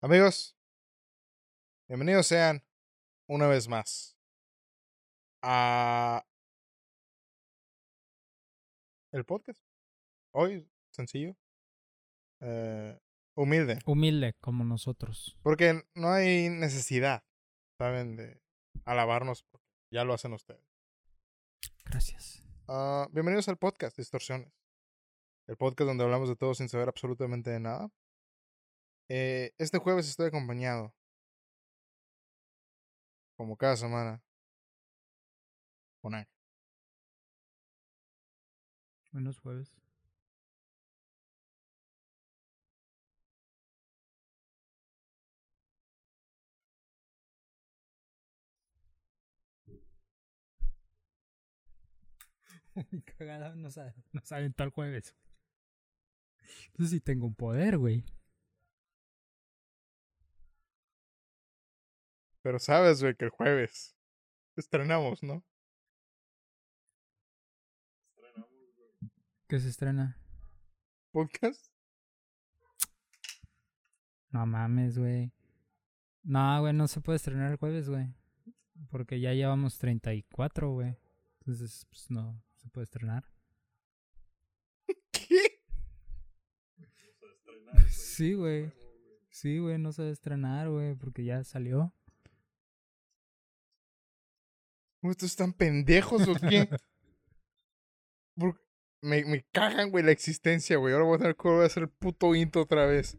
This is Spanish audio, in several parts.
Amigos, bienvenidos sean una vez más a el podcast. Hoy, sencillo, eh, humilde, Humilde como nosotros. porque no hay necesidad, ¿saben? De alabarnos, porque ya lo hacen ustedes. Gracias. Ah, bienvenidos al podcast Distorsiones, el podcast donde hablamos de todo sin saber absolutamente de nada. Eh, este jueves estoy acompañado, como cada semana, con. Buenos jueves. Cagada, no sabe, no saben tal jueves. Entonces sí tengo un poder, güey. Pero sabes, güey, que el jueves estrenamos, ¿no? ¿Qué se estrena? Podcast. No mames, güey. No, güey, no se puede estrenar el jueves, güey. Porque ya llevamos 34, güey. Entonces, pues no se puede estrenar. ¿Qué? Sí, güey. Sí, güey, no se debe estrenar, güey, porque ya salió. ¿Ustedes están pendejos o qué? Me, me cagan, güey, la existencia, güey. Ahora voy a tener que volver a hacer el puto intro otra vez.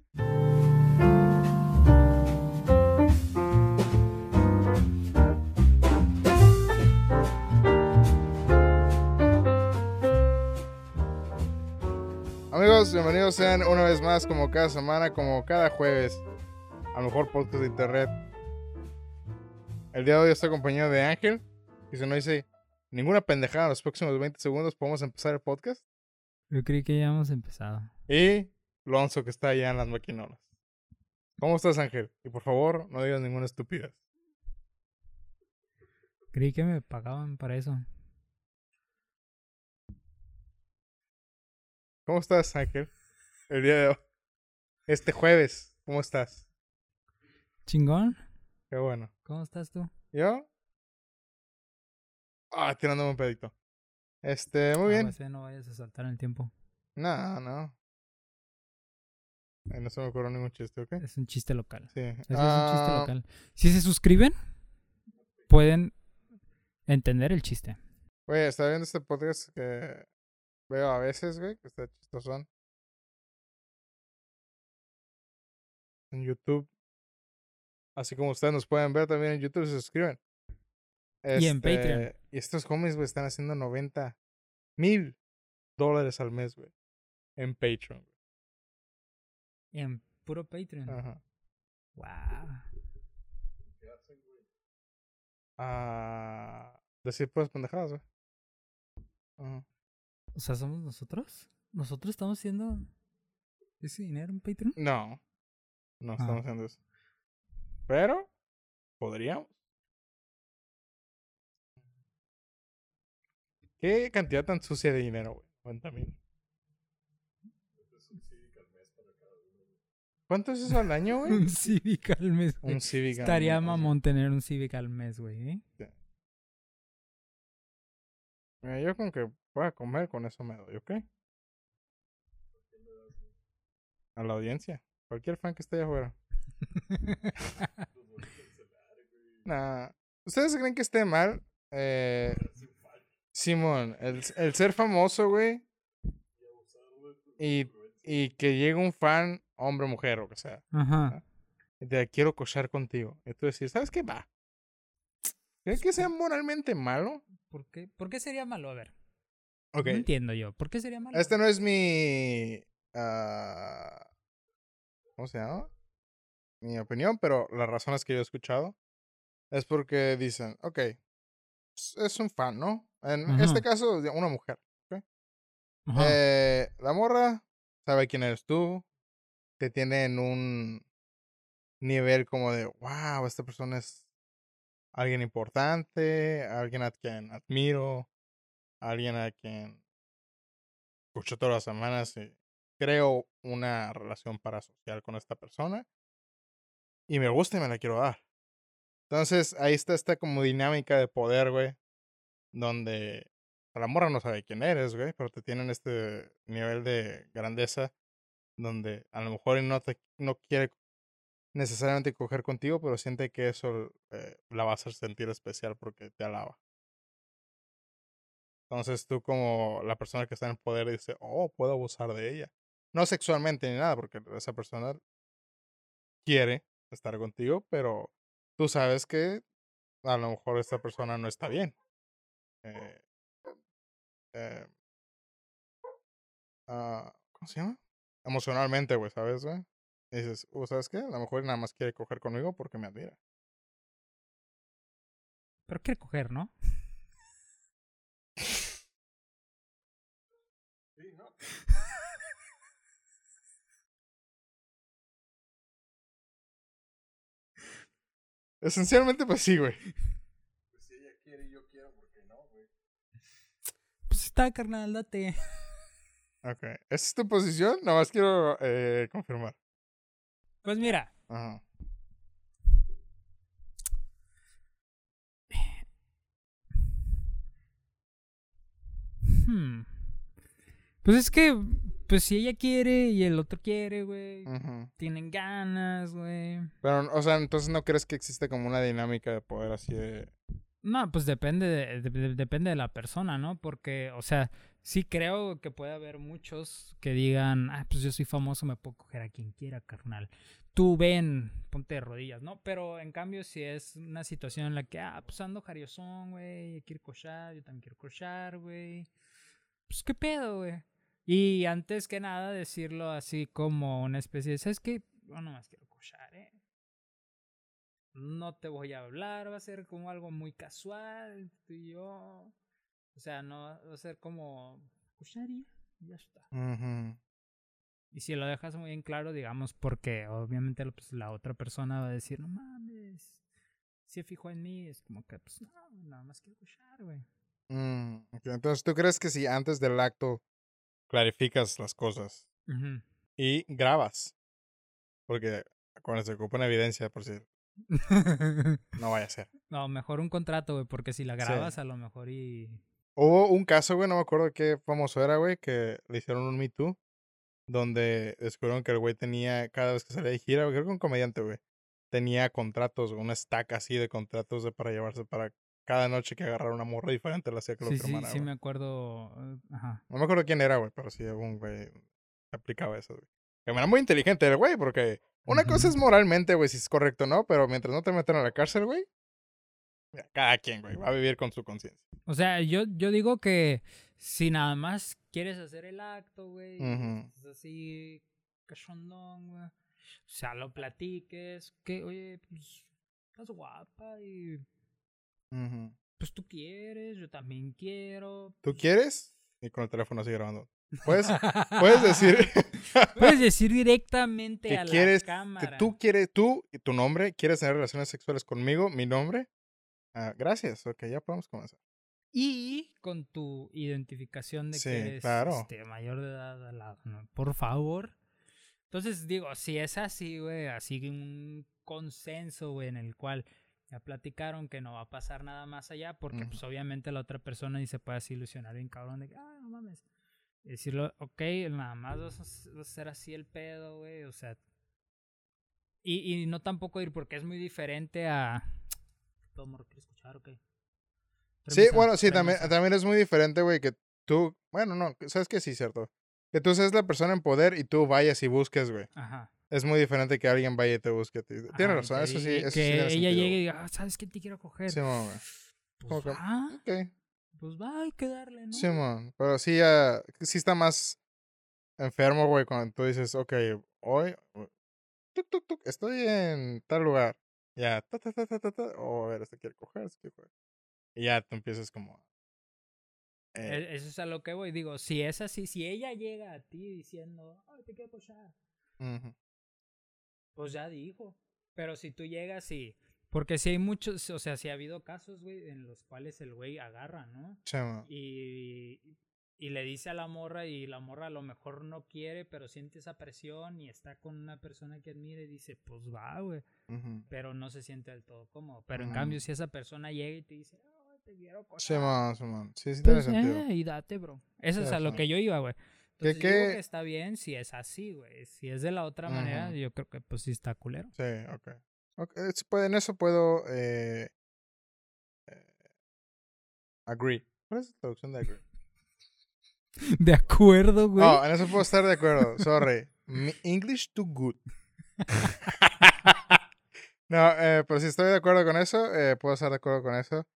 Amigos, bienvenidos sean una vez más, como cada semana, como cada jueves, al mejor podcast de internet. El día de hoy estoy acompañado de Ángel, y si no dice ninguna pendejada en los próximos 20 segundos, podemos empezar el podcast. Yo creí que ya hemos empezado. Y Lonzo, que está allá en las maquinolas. ¿Cómo estás, Ángel? Y por favor, no digas ninguna estupidez. Creí que me pagaban para eso. ¿Cómo estás, Ángel? El día de hoy. Este jueves, ¿cómo estás? ¿Chingón? Qué bueno. ¿Cómo estás tú? ¿Yo? Ah, tirándome un pedito. Este, muy bien. No vayas a saltar el tiempo. No, no. Ay, no se me ocurrió ningún chiste, ¿ok? Es un chiste local. Sí. Ese es un chiste Ah, local. Si se suscriben, pueden entender el chiste. Güey, estaba viendo este podcast que veo a veces, güey, que está chistosón. En YouTube. Así como ustedes nos pueden ver también en YouTube, se suscriben. Y en Patreon. Este, Y estos homies, güey, están haciendo 90 mil dólares al mes, güey. En Patreon. güey. En puro Patreon. Ajá. Wow. Ah, decir pues pendejadas, güey. Ajá. O sea, ¿somos nosotros? ¿Nosotros estamos haciendo ese dinero en Patreon? No. No estamos Ah. haciendo eso. Pero, podríamos. ¿Qué cantidad tan sucia de dinero, güey? 90 mil. ¿Cuánto es eso al año, güey? un Civic al mes. güey. Un Civic. al Estaría mes, mamón tener un Civic al mes, güey. ¿eh? Mira, yo con que pueda comer, con eso me doy, ¿ok? A la audiencia. Cualquier fan que esté allá afuera. Nah. ¿Ustedes creen que esté mal? Eh, Simón, el, el ser famoso, güey. Y, y que llegue un fan, hombre o mujer, o que sea. Ajá. Y te quiero cochar contigo. Y tú decís, ¿sabes qué? Va. ¿Crees que sea moralmente malo? ¿Por qué? ¿Por qué sería malo? A ver. Ok. No entiendo yo. ¿Por qué sería malo? Este no es mi. ah, ¿Cómo se llama? Mi opinión, pero las razones que yo he escuchado es porque dicen, ok, es un fan, ¿no? En Ajá. este caso, una mujer. Eh, la morra sabe quién eres tú, te tiene en un nivel como de, wow, esta persona es alguien importante, alguien a quien admiro, alguien a quien escucho todas las semanas y creo una relación parasocial con esta persona. y me gusta y me la quiero dar. Entonces, ahí está esta como dinámica de poder, güey, donde la morra no sabe quién eres, güey, pero te tienen este nivel de grandeza donde a lo mejor no te no quiere necesariamente coger contigo, pero siente que eso eh, la va a hacer sentir especial porque te alaba. Entonces tú como la persona que está en poder dice, oh, puedo abusar de ella. No sexualmente ni nada, porque esa persona quiere estar contigo, pero tú sabes que a lo mejor esta persona no está bien. Eh, eh, uh, ¿Cómo se llama? Emocionalmente, güey, ¿sabes, güey? Y dices, uh, ¿sabes qué? A lo mejor nada más quiere coger conmigo porque me admira. Pero quiere coger, ¿no? Sí, ¿no? Esencialmente, pues sí, güey. Pues si ella quiere y yo quiero, ¿por qué no, güey? Pues está, carnal, date. Ok. ¿Esa es tu posición? Nada más quiero eh, confirmar. Pues mira. Ajá. Hmm. Pues es que, pues si ella quiere y el otro quiere, güey. Ujú. Tienen ganas, güey. Pero, o sea, entonces no crees que existe como una dinámica de poder así de. No, pues depende de, de- de- depende de la persona, ¿no? Porque, o sea, sí creo que puede haber muchos que digan, ah, pues yo soy famoso, me puedo coger a quien quiera, carnal. Tú ven, ponte de rodillas, ¿no? Pero en cambio, si es una situación en la que, ah, pues ando jariosón, güey, quiero cochar, yo también quiero cochar, güey. Pues qué pedo, güey. Y antes que nada, decirlo así como una especie de, ¿sabes qué? Yo nomás quiero cochar, ¿eh? No te voy a hablar, va a ser como algo muy casual, tú y yo. O sea, no va a ser como cucharía, y ya está. Y si lo dejas muy en claro, digamos, porque obviamente pues, la otra persona va a decir, no mames, si se fijó en mí, es como que, pues no, nada más quiero escuchar, güey. Mm, Entonces, ¿tú crees que si antes del acto clarificas las cosas y grabas? Porque cuando se ocupa una evidencia, por si no vaya a ser. no, mejor un contrato, güey, porque si la Sí. grabas a lo mejor y... Hubo un caso, güey, no me acuerdo qué famoso era, güey, que le hicieron un Me Too, donde descubrieron que el güey tenía, cada vez que salía de gira, güey, creo que un comediante, güey, tenía contratos, una stack así de contratos de para llevarse para cada noche que agarrara una morra diferente, la hacía que lo Sí, sí, firmara, sí me acuerdo. eh, Ajá. No me acuerdo quién era, güey, pero sí, un güey aplicaba eso, güey. Que era muy inteligente el güey, porque una cosa es moralmente, güey, si es correcto o no, pero mientras no te metan a la cárcel, güey, cada quien, güey, va a vivir con su conciencia. O sea, yo, yo digo que si nada más quieres hacer el acto, güey, así cachondón, güey. O sea, lo platiques, que, oye, pues, estás guapa y pues tú quieres, yo también quiero. ¿Tú pues, quieres? Y con el teléfono así grabando. Puedes, puedes decir Puedes decir directamente que a quieres, la que cámara. tú quieres, tú y tu nombre, quieres tener relaciones sexuales conmigo, mi nombre. Ah, gracias, ok, ya podemos comenzar. Y con tu identificación de Sí, que eres claro. este, mayor de edad al lado, ¿no? Por favor. Entonces, digo, si es así, güey, así que un consenso, güey, en el cual ya platicaron que no va a pasar nada más allá, porque Ujú. pues obviamente la otra persona ni se puede así ilusionar bien cabrón de que, ah, no mames. Y decirlo, ok, nada más vas a, s- vas a hacer así el pedo, güey, o sea. Y, y no tampoco ir, porque es muy diferente a... Todo morro quiere escuchar. Sí, bueno, sí, también, también es muy diferente, güey, que tú, bueno, no, sabes que sí, cierto. Que tú seas la persona en poder y tú vayas y busques, güey. Ajá. Es muy diferente que alguien vaya y te busque a ti. Tienes Ajá, razón, que eso sí, sí que tiene ella sentido, llegue y diga, ah, ¿sabes qué te quiero coger? Güey. como pues que- va, Ok, pues va, hay que darle, ¿no? Simón. Pero sí, ya, sí está más enfermo, güey, cuando tú dices, ok, hoy, tuk, tuk, tuk, estoy en tal lugar. Ya, ta, ta, ta, ta, ta, ta. Oh, a ver, este quiere coger, este quiere coger. Y ya tú empiezas como. eh, E- Eso es a lo que voy. Digo, si es así, si ella llega a ti diciendo, ay, te quiero cochar, ujú, pues ya dijo. Pero si tú llegas y. Porque si hay muchos, o sea, si ha habido casos, güey, en los cuales el güey agarra, ¿no? Simón. Y y le dice a la morra y la morra a lo mejor no quiere, pero siente esa presión y está con una persona que admira y dice, pues va, güey. Pero no se siente del todo cómodo. Pero en cambio, si esa persona llega y te dice, "Ay, te quiero acosar", Simón, Simón. Sí, sí tiene pues, sentido. eh, y date, bro. Eso es a lo que yo iba, güey. ¿Qué- Entonces, yo qué? que está bien si es así, güey. Si es de la otra manera, yo creo que pues sí está culero. Sí, ok. Okay. sí, pues, en eso puedo eh, eh, agree. ¿Cuál es la traducción de agree? De acuerdo, güey. Oh, en eso puedo estar de acuerdo. Sorry. Mi English too good. no, eh, pero si estoy de acuerdo con eso, eh, puedo estar de acuerdo con eso.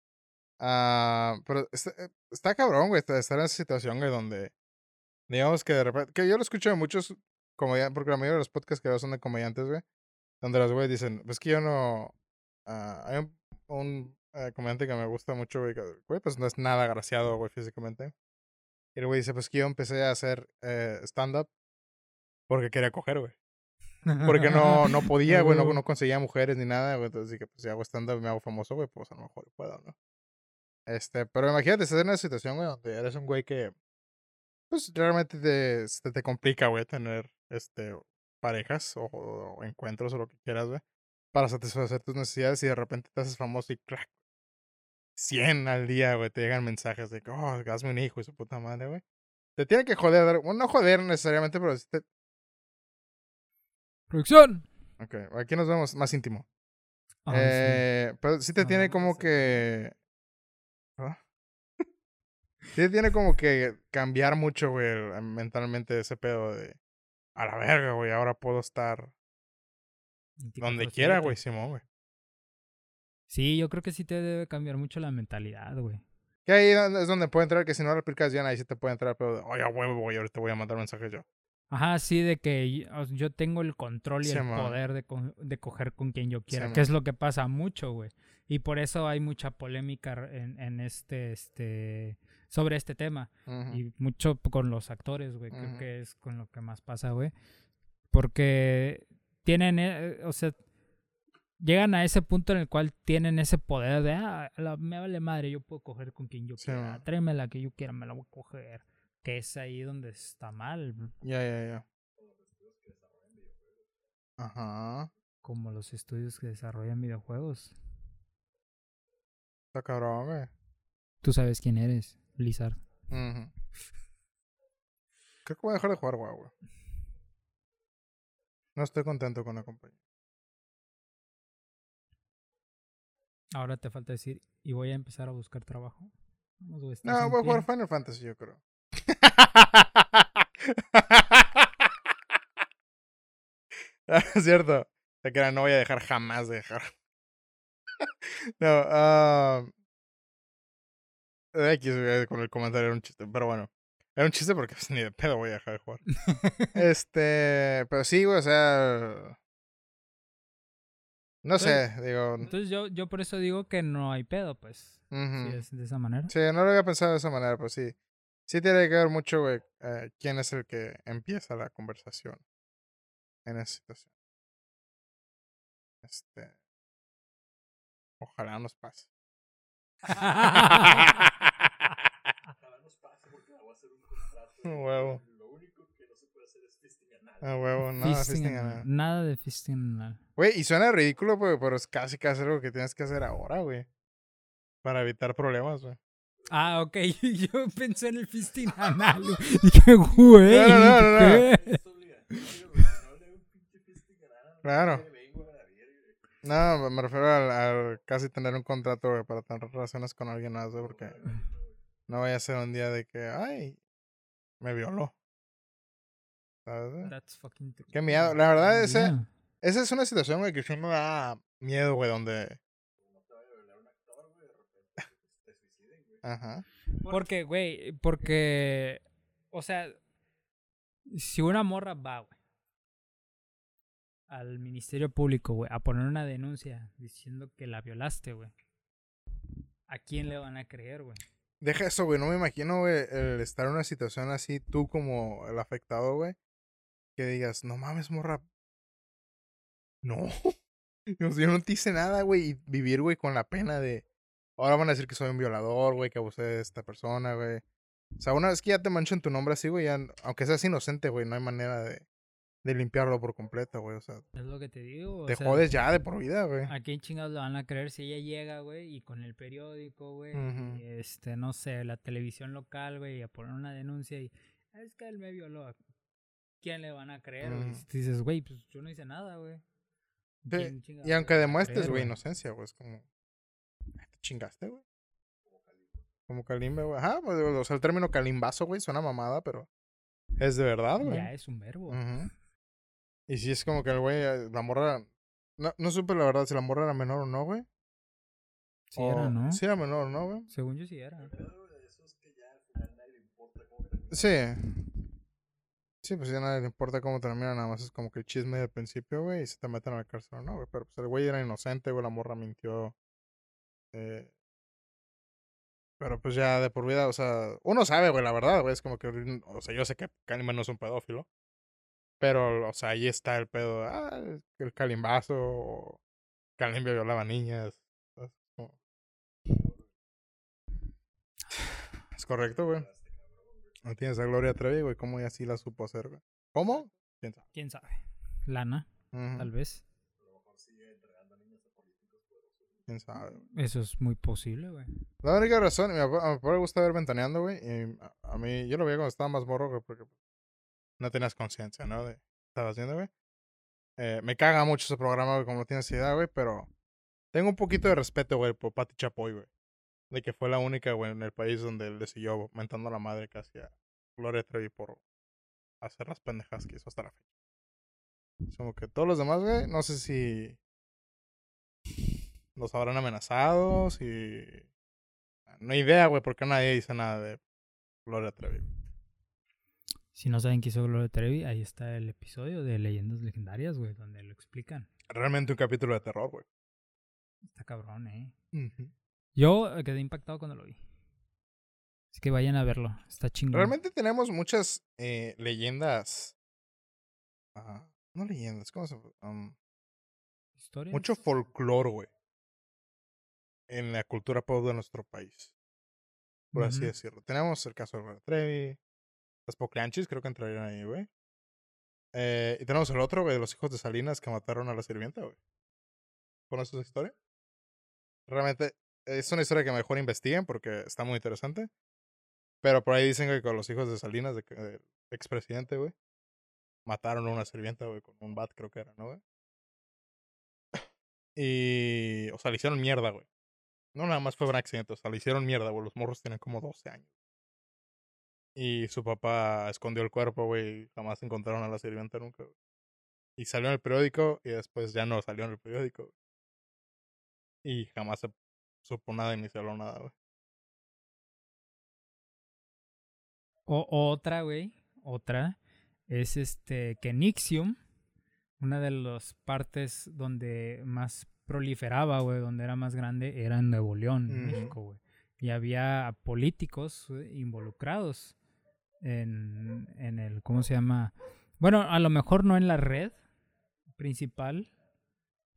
Ah, pero está, eh, está cabrón, güey, estar estar en esa situación, güey, donde digamos que de repente, que yo lo escucho de muchos comediantes, porque la mayoría de los podcasts que veo son de comediantes, güey, donde los güeyes dicen, pues que yo no, ah, hay un, un eh, comediante que me gusta mucho, güey, que, güey, pues no es nada agraciado, güey, físicamente. Y el güey dice, pues que yo empecé a hacer eh, stand-up porque quería coger, güey. Porque no, no podía, güey, no, no conseguía mujeres ni nada, güey. Entonces dije, pues si hago stand-up y me hago famoso, güey, pues a lo mejor puedo, ¿no? Este, pero imagínate, estás en una situación, güey, donde eres un güey que, pues realmente te, se te complica, güey, tener, este, parejas o, o encuentros o lo que quieras, güey, para satisfacer tus necesidades y de repente te haces famoso y crack. 100 al día, güey, te llegan mensajes de que, oh, hazme un hijo y su puta madre, güey. Te tienen que joder, bueno, no joder necesariamente, pero sí te... Producción. Ok, aquí nos vemos más íntimo. Ay, sí. eh, Pero sí te tiene como que... ¿Ah? Sí te tiene como que cambiar mucho, güey, mentalmente ese pedo de... A la verga, güey, ahora puedo estar donde 24/7. quiera, güey, Simón, güey. Sí, yo creo que sí te debe cambiar mucho la mentalidad, güey. Que ahí es donde puede entrar, que si no lo aplicas bien, ahí sí te puede entrar, pero oye, a huevo, güey, ahorita voy a mandar mensajes yo. Ajá, sí, de que yo, yo tengo el control y Sí, el man. poder de, co- de coger con quien yo quiera, Sí, que man. es lo que pasa mucho, güey. Y por eso hay mucha polémica en, en este, este, sobre este tema. Y mucho con los actores, güey. Creo que es con lo que más pasa, güey. Porque tienen, eh, o sea, llegan a ese punto en el cual tienen ese poder de, ah, la- me vale madre, yo puedo coger con quien yo Sí, quiera. Tráeme la que yo quiera, me la voy a coger. Que es ahí donde está mal, Ya, ya, ya. Ajá. como los estudios que desarrollan videojuegos. Está cabrón, güey. Tú sabes quién eres, Blizzard. Creo que voy a dejar de jugar WoW, güey. No estoy contento con la compañía. Ahora te falta decir, y voy a empezar a buscar trabajo. No, voy a jugar. Final Fantasy, yo creo. Ah, es cierto. Te que no voy a dejar jamás de dejar. no, ah. X, con el comentario era un chiste, pero bueno. Era un chiste porque pues, ni de pedo voy a dejar de jugar. este, pero sí, güey, o sea. No sé, digo. Entonces yo, yo por eso digo que no hay pedo, pues. ujú. Si es de esa manera. Sí, no lo había pensado de esa manera, pero sí. Sí tiene que ver mucho, güey, eh, quién es el que empieza la conversación en esa situación. Este. Ojalá nos pase. A huevo. A huevo, no, Fisting fisting anal. anal. Nada de fisting anal. Güey, y suena ridículo, güey, pero es casi casi algo que tienes que hacer ahora, güey. Para evitar problemas, güey. Ah, ok. Yo pensé en el fisting anal. Dije, güey. No, no, no, no. Claro. No, me- me refiero al, al casi tener un contrato, güey, para tener relaciones con alguien más, güey, porque no vaya a ser un día de que, ay, me violó. ¿Sabes? That's fucking true. Qué miedo. La verdad, ese, Yeah. esa es una situación, güey, que sí me da miedo, güey, donde... Ajá. Porque, güey, porque, o sea, si una morra va, güey, al Ministerio Público, güey, a poner una denuncia diciendo que la violaste, güey, ¿a quién le van a creer, güey? Deja eso, güey. No me imagino, güey, el estar en una situación así, tú como el afectado, güey. Que digas, no mames, morra. No. Yo no te hice nada, güey. Y vivir, güey, con la pena de. Ahora van a decir que soy un violador, güey, que abusé de esta persona, güey. O sea, una vez que ya te manchan tu nombre así, güey, ya, aunque seas inocente, güey, no hay manera de, de limpiarlo por completo, güey. O sea, Es lo que te digo. o te sea, jodes ya de por vida, güey. ¿A quién chingados le van a creer si ella llega, güey, y con el periódico, güey, y este, no sé, la televisión local, güey, y a poner una denuncia y es que él me violó. ¿A ¿Quién le van a creer, güey? Si tú dices, güey, pues yo no hice nada, güey. ¿Quién chingados Y aunque demuestres, güey, inocencia, güey, es como. "Ah, Te chingaste, güey. Como calimbe, güey. Ajá, pues, o sea, el término calimbazo, güey, suena mamada, pero es de verdad, güey. Ya es un verbo. Ujú. Y si es como que el güey, eh, la morra. No, no supe la verdad si la morra era menor o no, güey. Sí O- era, ¿no? Sí era menor, ¿no, güey? Según yo sí era. Sí. Sí, pues ya a nadie le importa cómo termina, nada más es como que el chisme del principio, güey, y se te meten a la cárcel o no, güey. Pero pues el güey era inocente, güey, la morra mintió. Eh, pero pues ya de por vida, o sea, uno sabe, güey, la verdad, güey, es como que, o sea, yo sé que Kalimba no es un pedófilo. Pero, o sea, ahí está el pedo, ah, el calimbazo, o Kalimba violaba niñas. Es correcto, güey. No tienes a Gloria Trevi, güey. ¿Cómo ella sí la supo hacer, güey? ¿Cómo? ¿Quién sabe? ¿Quién sabe? Lana, Ujú, tal vez. ¿Quién sabe? Eso es muy posible, güey. La única razón, papá le gusta ver Ventaneando, güey. Y a, a mí, yo lo veía cuando estaba más morro, güey, porque no tenías conciencia, ¿no? De estabas haciendo, güey. Eh, me caga mucho ese programa, güey, como no tienes idea, güey, pero tengo un poquito de respeto, güey, por Pati Chapoy, güey. De que fue la única, güey, en el país donde le siguió mentando a la madre casi a Gloria Trevi por hacer las pendejas que hizo hasta la fecha. Como que todos los demás, güey, no sé si los habrán amenazado, si... No hay idea, güey, porque nadie dice nada de Gloria Trevi. güey. Si no saben qué hizo Gloria Trevi, ahí está el episodio de Leyendas Legendarias, güey, donde lo explican. Realmente un capítulo de terror, güey. Está cabrón, eh. Yo eh, quedé impactado cuando lo vi. Así que vayan a verlo. Está chingón. Realmente tenemos muchas eh, leyendas. ah, no leyendas, ¿cómo se um, ¿Historias? Mucho folclore, güey. En la cultura pop de nuestro país. Por así decirlo. Tenemos el caso de Gloria Trevi. Las Poclanchis, creo que entrarían ahí, güey. Eh, y tenemos el otro, güey, de los hijos de Salinas que mataron a la sirvienta, güey. ¿Conoces esa historia? Realmente es una historia que mejor investiguen porque está muy interesante. Pero por ahí dicen que con los hijos de Salinas, de, del expresidente, güey, mataron a una sirvienta, güey, con un bat, creo que era, ¿no, güey? Y, o sea, le hicieron mierda, güey. No nada más fue un accidente, o sea, le hicieron mierda, güey. Los morros tienen como 12 años. Y su papá escondió el cuerpo, güey, y jamás encontraron a la sirvienta nunca, güey. Y salió en el periódico y después ya no salió en el periódico. Y jamás se supo nada ni se habló nada, güey. Otra, güey. Otra. Es este que Nixium, una de las partes donde más proliferaba, güey, donde era más grande, era en Nuevo León, en Ujú. México, güey. Y había políticos involucrados en, en el, ¿cómo se llama? Bueno, a lo mejor no en la red principal,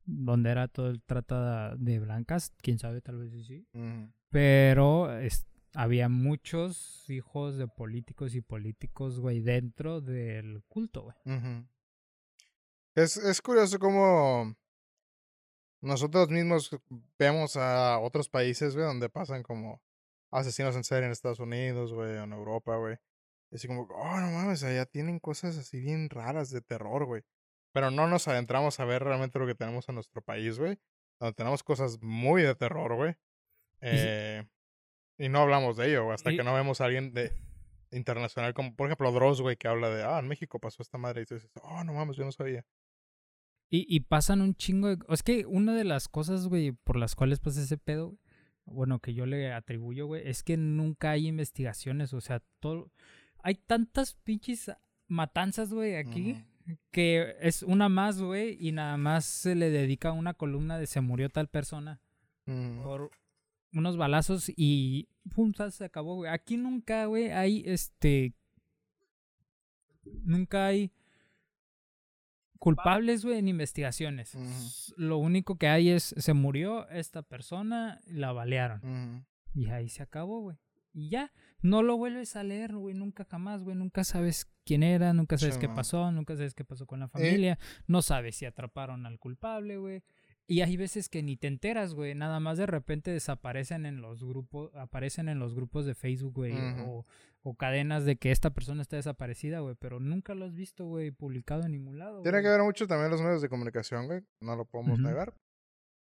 donde era todo el trata de blancas, quién sabe, tal vez sí, sí. Ujú. Pero es- había muchos hijos de políticos y políticos, güey, dentro del culto, güey. Es, es curioso cómo nosotros mismos vemos a otros países, güey, donde pasan como asesinos en serie en Estados Unidos, güey, o en Europa, güey. Así como, oh, no mames, allá tienen cosas así bien raras de terror, güey. Pero no nos adentramos a ver realmente lo que tenemos en nuestro país, güey. Donde tenemos cosas muy de terror, güey. Y Eh, y no hablamos de ello, hasta Y- que no vemos a alguien de internacional, como por ejemplo Dross, güey, que habla de, ah, en México pasó esta madre. Y tú dices, oh, no mames, yo no sabía. Y, y pasan un chingo de... Es que una de las cosas, güey, por las cuales pasa ese pedo, güey, bueno, que yo le atribuyo, güey, es que nunca hay investigaciones, o sea, todo... Hay tantas pinches matanzas, güey, aquí, que es una más, güey, y nada más se le dedica una columna de se murió tal persona. Por unos balazos y pum, se acabó, güey. Aquí nunca, güey, hay este nunca hay culpables, güey, en investigaciones. Lo único que hay es se murió esta persona, la balearon y ahí se acabó, güey. Y ya, no lo vuelves a leer, güey, nunca jamás, güey, nunca sabes quién era, nunca sabes qué pasó, nunca sabes qué pasó con la Eh. familia, no sabes si atraparon al culpable, güey. Y hay veces que ni te enteras, güey, nada más de repente desaparecen en los grupos, aparecen en los grupos de Facebook, güey, o, o cadenas de que esta persona está desaparecida, güey, pero nunca lo has visto, güey, publicado en ningún lado. Tiene que ver mucho también los medios de comunicación, güey. No lo podemos negar.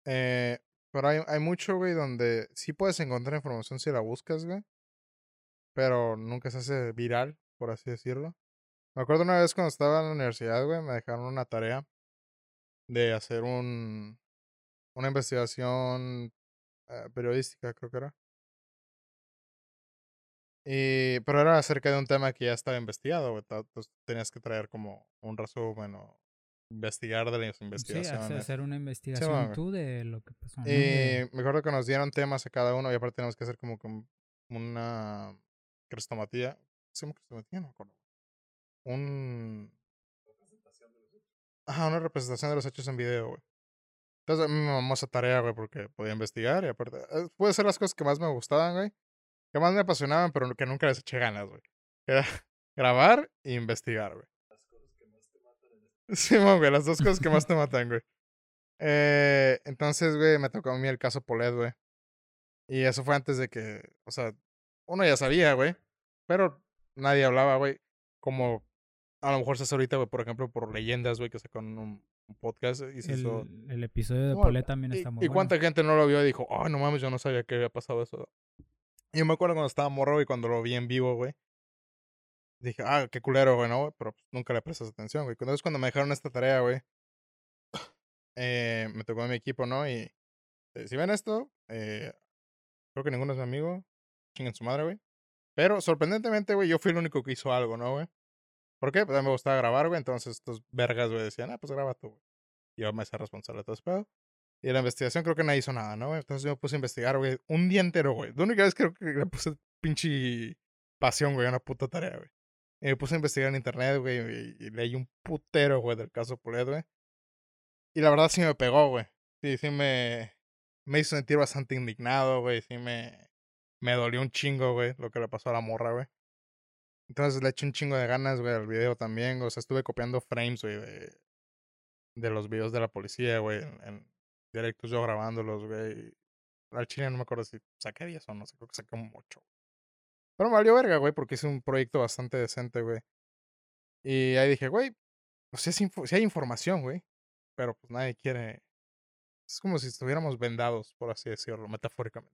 Eh, pero hay, hay mucho, güey, donde sí puedes encontrar información si la buscas, güey. Pero nunca se hace viral, por así decirlo. Me acuerdo una vez cuando estaba en la universidad, güey, me dejaron una tarea de hacer un una investigación eh, periodística, creo que era. Y, pero era acerca de un tema que ya estaba investigado, güey. Entonces tenías que traer como un resumen o investigar de las Sí, investigaciones. hacer- hacer una investigación tú de lo que pasó. ¿no? Y De- me acuerdo que nos dieron temas a cada uno y aparte teníamos que hacer como una crestomatía. ¿Sí, una crestomatía? No me acuerdo. Un... Ajá, una representación de los hechos en video, güey. Entonces a mí me mamó esa tarea, güey, porque podía investigar y aparte... eh, Puede ser las cosas que más me gustaban, güey. Que más me apasionaban, pero que nunca les eché ganas, güey. Era grabar e investigar, güey. Sí, güey, las dos cosas que más te matan, güey. Eh, entonces, güey, me tocó a mí el caso Polet, güey. Y eso fue antes de que, o sea, uno ya sabía, güey. Pero nadie hablaba, güey. Como a lo mejor se hace ahorita, güey, por ejemplo, por leyendas, güey, que sacaron un, un podcast y se hizo. el, el episodio de Bueno, Polet también y, está muy y bueno. cuánta gente no lo vio y dijo, oh, no mames, yo no sabía que había pasado eso. Y yo me acuerdo cuando estaba morro y cuando lo vi en vivo, güey. Dije, ah, qué culero, güey, ¿no? Pero pues, nunca le prestas atención, güey. Entonces cuando me dejaron esta tarea, güey, eh, me tocó a mi equipo, ¿no? Y eh, si ven esto, eh, creo que ninguno es mi amigo. Chinguen su madre, güey. Pero sorprendentemente, güey, yo fui el único que hizo algo, ¿no, güey? ¿Por qué? Pues a mí me gustaba grabar, güey. Entonces estos vergas, güey, decían, ah, pues graba tú, güey. Yo me hice responsable de todo ese pedo. Y la investigación creo que nadie hizo nada, ¿no? Entonces yo me puse a investigar, güey, un día entero, güey. La única vez creo que le puse pinche pasión, güey, a una puta tarea, güey. Y me puse a investigar en internet, güey, y, leí un putero, güey, del caso Pulet, güey. Y la verdad sí me pegó, güey. Sí, sí me, me hizo sentir bastante indignado, güey. Sí me, me dolió un chingo, güey, lo que le pasó a la morra, güey. Entonces le eché un chingo de ganas, güey, al video también. O sea, estuve copiando frames, güey, de, de los videos de la policía, güey, en, directos yo grabándolos, güey. Al chile no me acuerdo si saqué 10 o no creo que saqué un 8. Pero me valió verga, güey, porque hice un proyecto bastante decente, güey. Y ahí dije, güey, pues info- sí hay información, güey. Pero pues nadie quiere. Es como si estuviéramos vendados, por así decirlo, metafóricamente.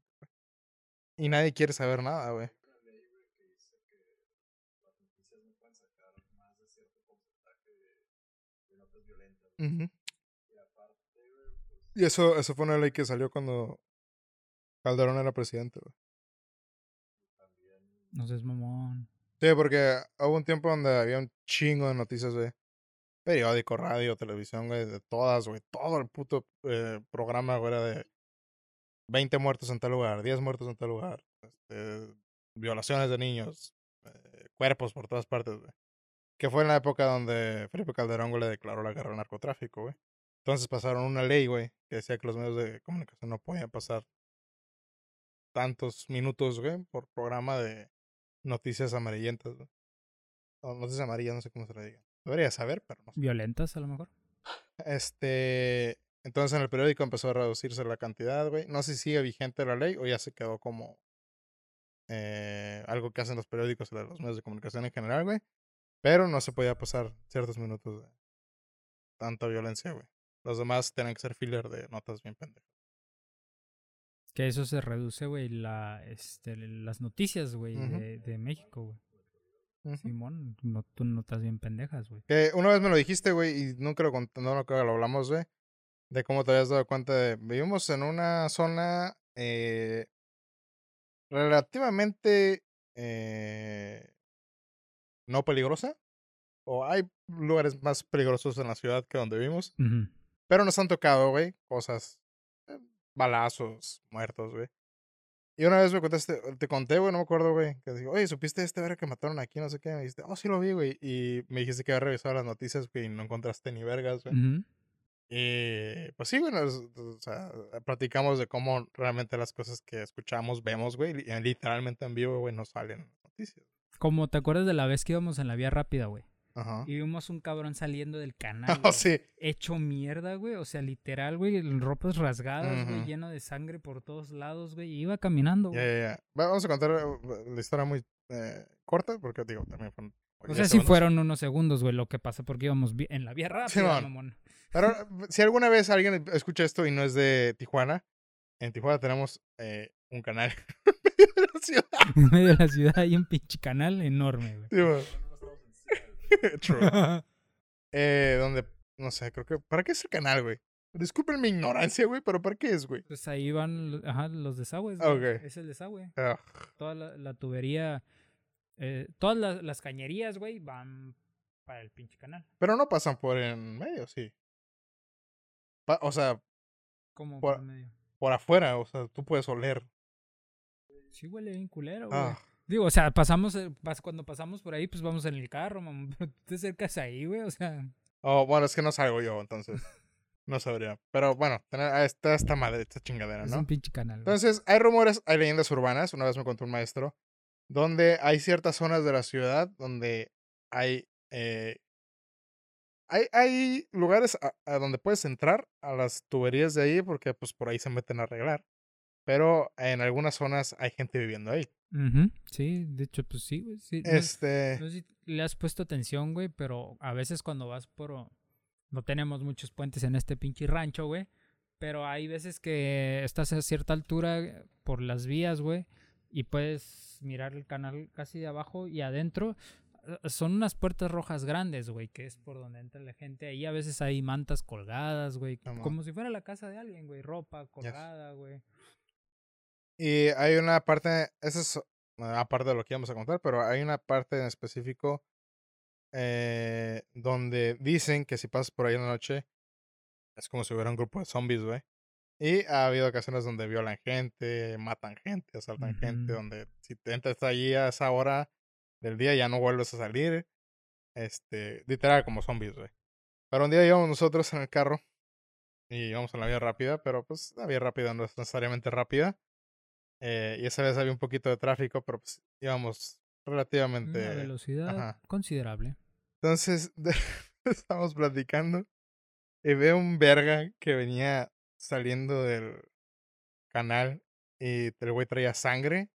Y nadie quiere saber nada, güey. Ujú. Y eso, eso fue una ley que salió cuando Calderón era presidente, güey. No seas mamón. Sí, porque hubo un tiempo donde había un chingo de noticias, güey. Periódico, radio, televisión, güey, de todas, güey. Todo el puto eh, programa, güey, era de 20 muertos en tal lugar, 10 muertos en tal lugar, este, violaciones de niños, eh, cuerpos por todas partes, güey. Que fue en la época donde Felipe Calderón, güey, le declaró la guerra al narcotráfico, güey. Entonces pasaron una ley, güey, que decía que los medios de comunicación no podían pasar tantos minutos, güey, por programa de noticias amarillentas, güey. O noticias amarillas, no sé cómo se le diga. Debería saber, pero no sé. ¿Violentas a lo mejor? Este. Entonces en el periódico empezó a reducirse la cantidad, güey. No sé si sigue vigente la ley o ya se quedó como eh, algo que hacen los periódicos y los medios de comunicación en general, güey. Pero no se podía pasar ciertos minutos de tanta violencia, güey. Los demás tenían que ser filler de notas bien pendejas. Que eso se reduce, güey, la, este, las noticias, güey, de, de México, güey. Simón, no, tú notas bien pendejas, güey. Que una vez me lo dijiste, güey, y nunca lo no lo, lo hablamos, güey. De cómo te habías dado cuenta de. Vivimos en una zona eh, relativamente eh, no peligrosa. O hay lugares más peligrosos en la ciudad que donde vivimos. Pero nos han tocado, güey, cosas. Eh, balazos, muertos, güey. Y una vez me contaste, te conté, güey, no me acuerdo, güey, que digo, oye, ¿supiste este verga que mataron aquí? No sé qué. Me dijiste, oh, sí lo vi, güey. Y me dijiste que había revisado las noticias, güey, y no encontraste ni vergas, güey. Y pues sí, bueno, es- o sea, platicamos de cómo realmente las cosas que escuchamos, vemos, güey, li- literalmente en vivo, güey, nos salen noticias. Como te acuerdas de la vez que íbamos en la vía rápida, güey. Ajá. Y vimos un cabrón saliendo del canal. Oh, sí. Hecho mierda, güey. O sea, literal, güey. Ropas rasgadas, güey. Lleno de sangre por todos lados, güey. Y iba caminando, güey. ya, ya. Va- Vamos a contar eh, la historia muy eh, corta, porque digo, también fueron. O 10 sea, sí segundos. fueron unos segundos, güey, lo que pasa porque íbamos en la vía rápida, mamón. Pero eh, si alguna vez alguien escucha esto y no es de Tijuana, en Tijuana tenemos eh, un canal en medio de la ciudad. En medio de la ciudad hay un pinche canal enorme, güey. Sí. True. Eh, donde, no sé, creo que. ¿Para qué es el canal, güey? Disculpen mi ignorancia, güey, pero ¿para qué es, güey? Pues ahí van ajá, los desagües. güey. Ok. Es el desagüe. Ah, Toda la, la tubería, eh, todas las, las cañerías, güey, van para el pinche canal. pero no pasan por en medio, sí. Pa- o sea, Como Por- por medio. por afuera, o sea, tú puedes oler. Sí huele bien culero, güey. Ah, Digo, o sea, pasamos, eh, cuando pasamos por ahí, pues vamos en el carro. Pero tú te acercas ahí, güey, o sea... Oh, bueno, es que no salgo yo, entonces. No sabría. Pero bueno, ah, está esta madre, esta chingadera, Es ¿no? un pinche canal, güey. Entonces, hay rumores, hay leyendas urbanas, una vez me contó un maestro, donde hay ciertas zonas de la ciudad donde hay. eh, hay, hay lugares a, a donde puedes entrar a las tuberías de ahí porque pues por ahí se meten a arreglar. Pero en algunas zonas hay gente viviendo ahí. Ujú, Sí, de hecho, pues sí, güey. Sí, no- Este. No sé si le has puesto atención, güey, pero a veces cuando vas por... No tenemos muchos puentes en este pinche rancho, güey. Pero hay veces que estás a cierta altura eh, por las vías, güey. Y puedes mirar el canal casi de abajo y adentro. eh, Son unas puertas rojas grandes, güey, que es por donde entra la gente. Ahí a veces hay mantas colgadas, güey. Como si fuera la casa de alguien, güey. Ropa colgada, güey. Y hay una parte, eso es aparte de lo que íbamos a contar, pero hay una parte en específico eh, donde dicen que si pasas por ahí en la noche es como si hubiera un grupo de zombies, güey. Y ha habido ocasiones donde violan gente, matan gente, asaltan gente, donde si te entras allí a esa hora del día ya no vuelves a salir. Este, literal como zombies, güey. Pero un día íbamos nosotros en el carro y íbamos en la vía rápida, pero pues la vía rápida no es necesariamente rápida. Eh, y esa vez había un poquito de tráfico, pero pues íbamos Una relativamente... velocidad ajá. considerable. Entonces, estábamos platicando y veo un verga que venía saliendo del canal y el güey traía sangre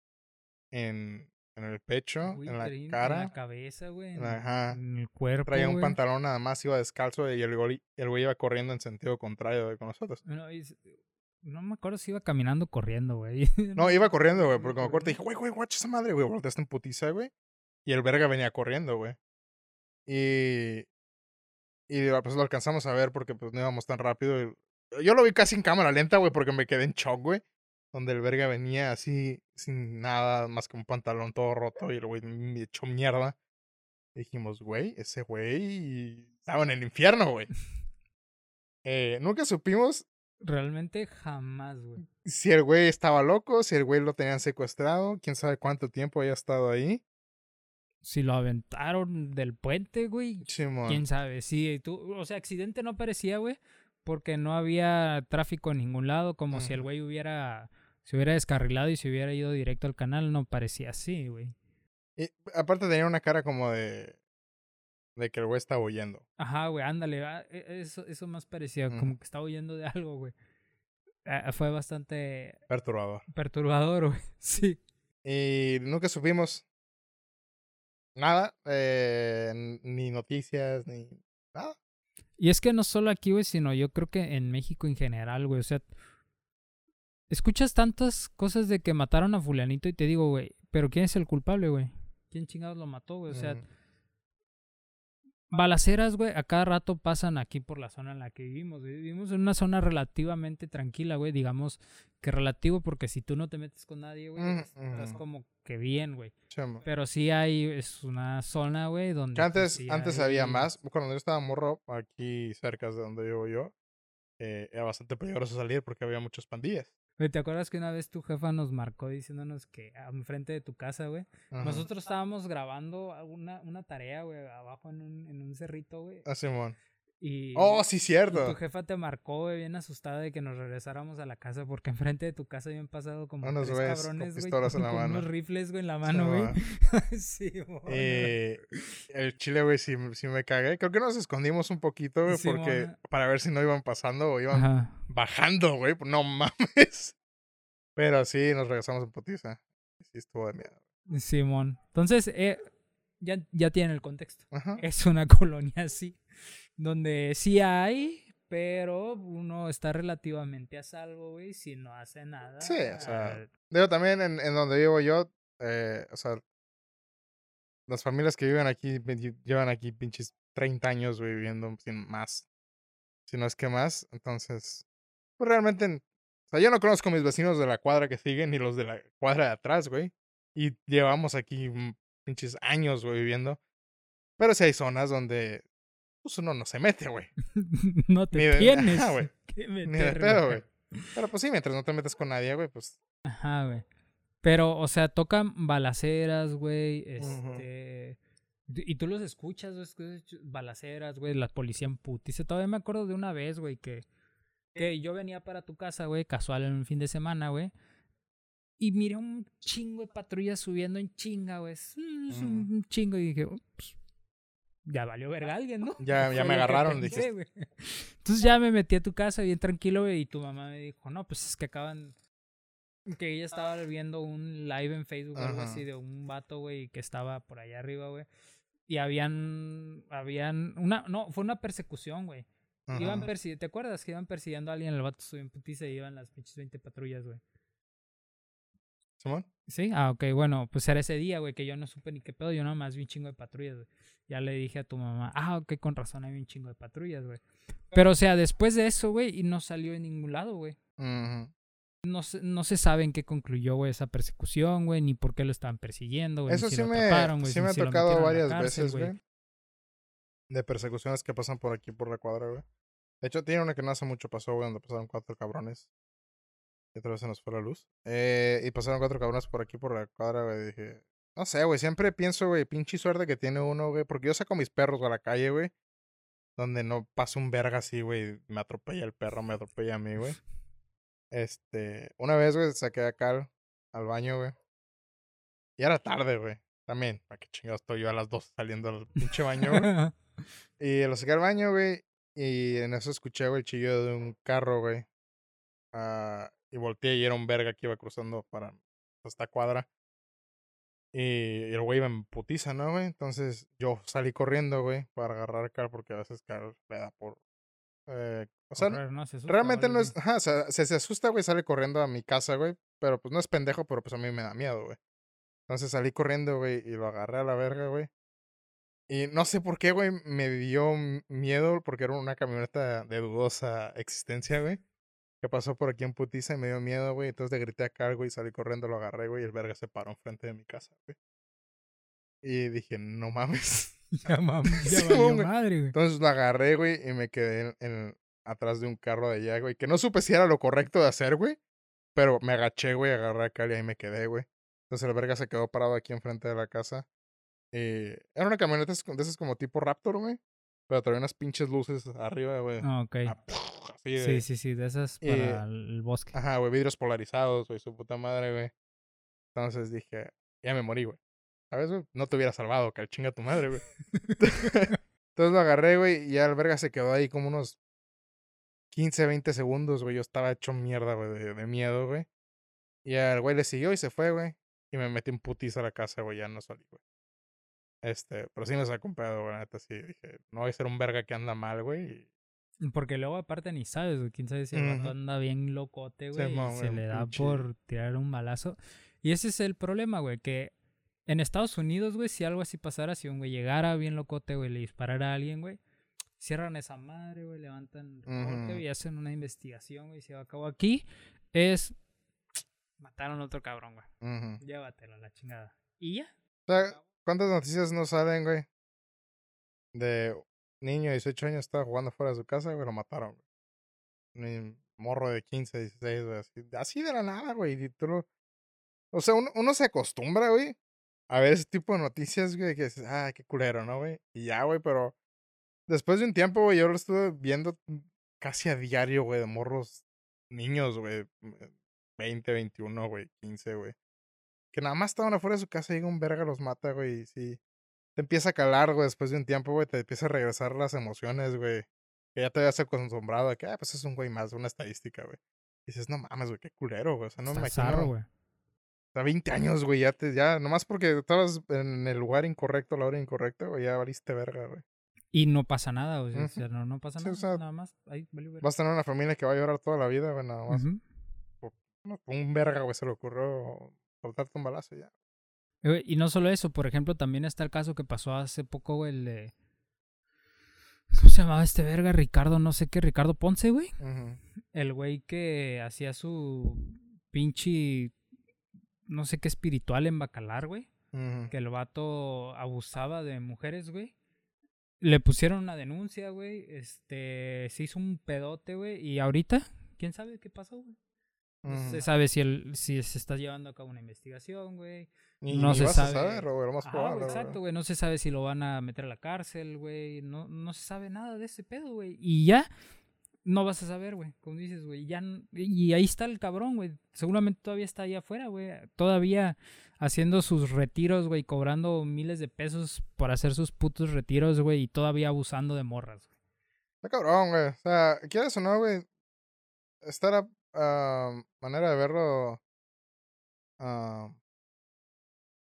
en, en el pecho, en la cara. En la cabeza, güey. En, Ajá. en el cuerpo. Traía un pantalón nada más, iba descalzo y el güey, el güey iba corriendo en sentido contrario de con nosotros. Bueno, y s- no me acuerdo si iba caminando o corriendo, güey. No, iba corriendo, güey, porque me acuerdo, dije, güey, güey, guacha esa madre, güey, volteaste en putiza, güey. Y el verga venía corriendo, güey. Y. Y pues lo alcanzamos a ver porque pues no íbamos tan rápido. Yo lo vi casi en cámara lenta, güey, porque me quedé en shock, güey. Donde el verga venía así, sin nada más que un pantalón todo roto y el güey me echó mierda. Y dijimos, güey, ese güey estaba en el infierno, güey. Eh, nunca supimos Realmente jamás, güey. si el güey estaba loco, si el güey lo tenían secuestrado, quién sabe cuánto tiempo haya estado ahí. Si lo aventaron del puente, güey. Simón. Quién sabe. Sí, tú, o sea, accidente no parecía, güey. Porque no había tráfico en ningún lado. Como si el güey hubiera. Se hubiera descarrilado y se hubiera ido directo al canal. No parecía así, güey. Y aparte tenía una cara como de. De que el güey estaba huyendo. Ajá, güey, ándale. ah, e- Eso, eso más parecía. Como que estaba huyendo de algo, güey. Ah, Fue bastante Perturbador. perturbador, güey. Sí. Y nunca supimos nada, eh, ni noticias, ni nada. Y es que no solo aquí, güey, sino yo creo que en México en general, güey. O sea, escuchas tantas cosas de que mataron a fulanito y te digo, güey, pero ¿quién es el culpable, güey? ¿Quién chingados lo mató, güey? O sea, Mm, balaceras, güey, a cada rato pasan aquí por la zona en la que vivimos. güey. Vivimos en una zona relativamente tranquila, güey. Digamos que relativo porque si tú no te metes con nadie, güey, Mm, es- estás ujú. como que bien, güey. chamo. Pero sí hay, es una zona, güey, donde... Que pues, antes, sí antes hay- había más. Cuando yo estaba morro, aquí cerca de donde vivo yo, eh, era bastante peligroso salir porque había muchas pandillas. ¿Te acuerdas que una vez tu jefa nos marcó diciéndonos que enfrente de tu casa, güey? Ajá. Nosotros estábamos grabando una, una tarea, güey, abajo en un, en un cerrito, güey. Ah, Simón. Y, Oh, sí, y tu cierto. jefa te marcó, güey, bien asustada de que nos regresáramos a la casa porque enfrente de tu casa habían pasado como Unos tres güeyes con cabrones, güey, la con mano. unos rifles, güey, en la mano, güey. sí, güey. Eh, el chile, güey, sí, sí me cagué. Creo que nos escondimos un poquito, güey, porque para ver si no iban pasando o iban Ajá. bajando, güey. No mames. Pero sí, nos regresamos en putiza. Sí, estuvo de miedo. Simón. Entonces, eh, ya, ya tienen el contexto. Ajá. Es una colonia así, donde sí hay, pero uno está relativamente a salvo, güey, si no hace nada. Sí, o sea, Digo, también en, en donde vivo yo, eh, o sea, las familias que viven aquí llevan aquí pinches 30 años, güey, viviendo sin más. Si no es que más. Entonces, pues realmente, en- o sea, yo no conozco a mis vecinos de la cuadra que siguen ni los de la cuadra de atrás, güey. Y llevamos aquí mm, pinches años, güey, viviendo. Pero sí hay zonas donde, pues uno no se mete, güey. no te de- tienes ajá, güey. que Ni de pedo, güey. Pero pues sí, mientras no te metas con nadie, güey, pues. Ajá, güey. Pero, o sea, tocan balaceras, güey, este... Y tú los escuchas, güey, balaceras, güey, la policía en putice. Todavía me acuerdo de una vez, güey, que, que yo venía para tu casa, güey, casual en un fin de semana, güey. Y miré un chingo de patrullas subiendo en chinga, güey. Es un chingo. Y dije, "Ups, ya valió verga alguien, ¿no? Ya- ya me agarraron, güey. Entonces ya me metí a tu casa bien tranquilo, güey, y tu mamá me dijo, no, pues es que acaban... Que ella estaba viendo un live en Facebook o algo así de un vato, güey, que estaba por allá arriba, güey. Y habían... Habían... Una... No, fue una persecución, güey. Iban Ajá. persi- ¿Te acuerdas que iban persiguiendo a alguien? El vato subió en putiza y iban las pinches 20 patrullas, güey. ¿Simón? Sí, ah, ok, bueno, pues era ese día, güey, que yo no supe ni qué pedo, yo nomás vi un chingo de patrullas, güey. Ya le dije a tu mamá, ah, ok, con razón hay un chingo de patrullas, güey. Pero, o sea, después de eso, güey, y no salió en ningún lado, güey. No se, no se sabe en qué concluyó, güey, esa persecución, güey, ni por qué lo estaban persiguiendo, güey. Eso sí me, atraparon, güey, sí me ha si tocado varias cárcel, veces, güey. De persecuciones que pasan por aquí, por la cuadra, güey. De hecho, tiene una que no hace mucho pasó, güey, donde pasaron cuatro cabrones. Y otra vez se nos fue la luz. Eh, y pasaron cuatro cabrones por aquí, por la cuadra, güey. Dije, no sé, güey, siempre pienso, güey, pinche suerte que tiene uno, güey. Porque yo saco mis perros a la calle, güey. Donde no pasa un verga así, güey. Me atropella el perro, me atropella a mí, güey. Este, una vez, güey, saqué a Cal al baño, güey. Y era tarde, güey. También, ¿para qué chingados estoy yo a las dos saliendo al pinche baño, güey? Y lo saqué al baño, güey. Y en eso escuché, güey, el chillo de un carro, güey. Ah, y volteé y era un verga que iba cruzando para esta cuadra. Y, el güey en putiza, ¿no, güey? Entonces yo salí corriendo, güey, para agarrar a Carl porque a veces Carl le da por... eh, o sea, Correr, ¿no? Se asusta, realmente no es... Ajá, o sea, se, se asusta, güey, sale corriendo a mi casa, güey. Pero pues no es pendejo, pero pues a mí me da miedo, güey. Entonces salí corriendo, güey, y lo agarré a la verga, güey. Y no sé por qué, güey, me dio miedo porque era una camioneta de dudosa existencia, güey. Que pasó por aquí en putiza y me dio miedo, güey. Entonces le grité a Carl, güey, salí corriendo, lo agarré, güey, y el verga se paró enfrente de mi casa, güey. Y dije, no mames. Ya, mam, ya Sí, valió madre, güey. Entonces lo agarré, güey, y me quedé en, en- atrás de un carro de allá, güey. Que no supe si era lo correcto de hacer, güey. Pero me agaché, güey, agarré a Cali y ahí me quedé, güey. Entonces el verga se quedó parado aquí enfrente de la casa. Y era una camioneta de esas como tipo Raptor, güey. Pero traía unas pinches luces arriba, güey. Ah, ok. Ah, de... Sí, sí, sí, de esas Eh, para el bosque. Ajá, güey, vidrios polarizados, güey, su puta madre, güey. Entonces dije, ya me morí, güey. ¿Sabes, güey? No te hubiera salvado, que chinga tu madre, güey. Entonces lo agarré, güey, y ya el verga se quedó ahí como unos 15, 20 segundos, güey. Yo estaba hecho mierda, güey, de, de miedo, güey. Y al güey le siguió y se fue, güey. Y me metí en putiza a la casa, güey, ya no salí, güey. Este, pero sí me sacó un pedo, güey, neta, sí. Dije, no voy a ser un verga que anda mal, güey. Porque luego aparte ni sabes. Quién sabe si el vato anda bien locote, güey. Simón, y se le da pinche- por tirar un balazo. Y ese es el problema, güey. Que en Estados Unidos, güey, si algo así pasara, si un güey llegara bien locote, güey, le disparara a alguien, güey. Cierran esa madre, güey, levantan reporte, Ujú. güey, y hacen una investigación, güey, se va a cabo aquí. Es. Mataron a otro cabrón, güey. Ujú. Llévatelo a la chingada. Y ya. O sea, ¿cuántas noticias no salen, güey? De niño de 18 años estaba jugando fuera de su casa, güey, lo mataron. Un morro de 15, 16, güey, así, así de la nada, güey. y tú O sea, uno, uno se acostumbra, güey, a ver ese tipo de noticias, güey, que dices, ah, qué culero, ¿no, güey? Y ya, güey, pero después de un tiempo, güey, yo lo estuve viendo casi a diario, güey, de morros niños, güey. 20, 21, güey, 15, güey. Que nada más estaban afuera de su casa y un verga los mata, güey, y sí. Te empieza a calar, güey, después de un tiempo, güey, te empieza a regresar las emociones, güey. Que ya te habías acostumbrado de que, ah, pues es un güey más, una estadística, güey. Y dices, no mames, güey, qué culero, güey. O sea, no me Está imagino. zarro, güey. O sea, 20 años, güey, ya te, ya, nomás porque estabas en el lugar incorrecto, a la hora incorrecta, güey, ya valiste verga, güey. Y no pasa nada, güey. O sea, no, no pasa Sí, nada. o sea, nada más. Ahí, valió verga. Vas a tener una familia que va a llorar toda la vida, güey, nada más. No, Un verga, güey, se le ocurrió soltarte un balazo ya. Y no solo eso, por ejemplo, también está el caso que pasó hace poco, güey, el de... ¿Cómo se llamaba este verga? Ricardo, no sé qué, Ricardo Ponce, güey. El güey que hacía su pinche, no sé qué espiritual en Bacalar, güey. Que el vato abusaba de mujeres, güey. Le pusieron una denuncia, güey. Este, se hizo un pedote, güey. Y ahorita, ¿quién sabe qué pasó, güey? No se sabe si, el, si se está llevando a cabo una investigación, güey. Ni, no ni se vas sabe. a saber, güey, lo más Ajá, probable, güey, güey. exacto, güey. No se sabe si lo van a meter a la cárcel, güey. No, no se sabe nada de ese pedo, güey. Y ya no vas a saber, güey. Como dices, güey. Ya, y ahí está el cabrón, güey. Seguramente todavía está ahí afuera, güey. Todavía haciendo sus retiros, güey. Cobrando miles de pesos por hacer sus putos retiros, güey. Y todavía abusando de morras, güey. Está cabrón, güey. O sea, quieres o no, güey. Esta ah, manera de verlo. ah,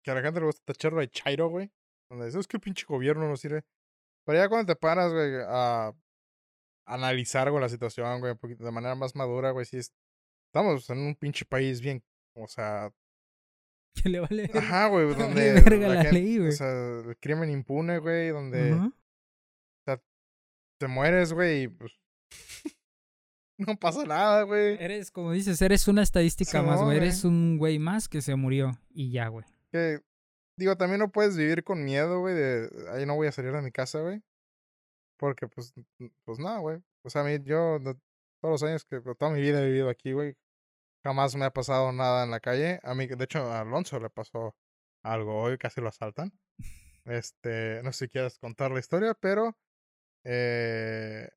que a la gente le gusta tacharlo de chairo, güey. Donde dices, es que el pinche gobierno no sirve. Pero ya cuando te paras, güey, a analizar, güey, la situación, güey, un poquito de manera más madura, güey, sí es- Estamos en un pinche país bien. O sea, Que le vale. ajá, güey, vale donde. verga la ley, güey. O sea, el crimen impune, güey, donde. Ujú. te mueres, güey, y pues. no pasa nada, güey. Eres, como dices, eres una estadística más, güey. Eres un güey más que se murió. Y ya, güey. Que, digo, también no puedes vivir con miedo, güey, de, ahí no voy a salir de mi casa, güey. Porque, pues, pues no, güey. O sea, a mí, yo, todos los años que, toda mi vida he vivido aquí, güey, jamás me ha pasado nada en la calle. A mí, de hecho, a Alonso le pasó algo hoy, casi lo asaltan. Este, no sé si quieres contar la historia, pero, eh,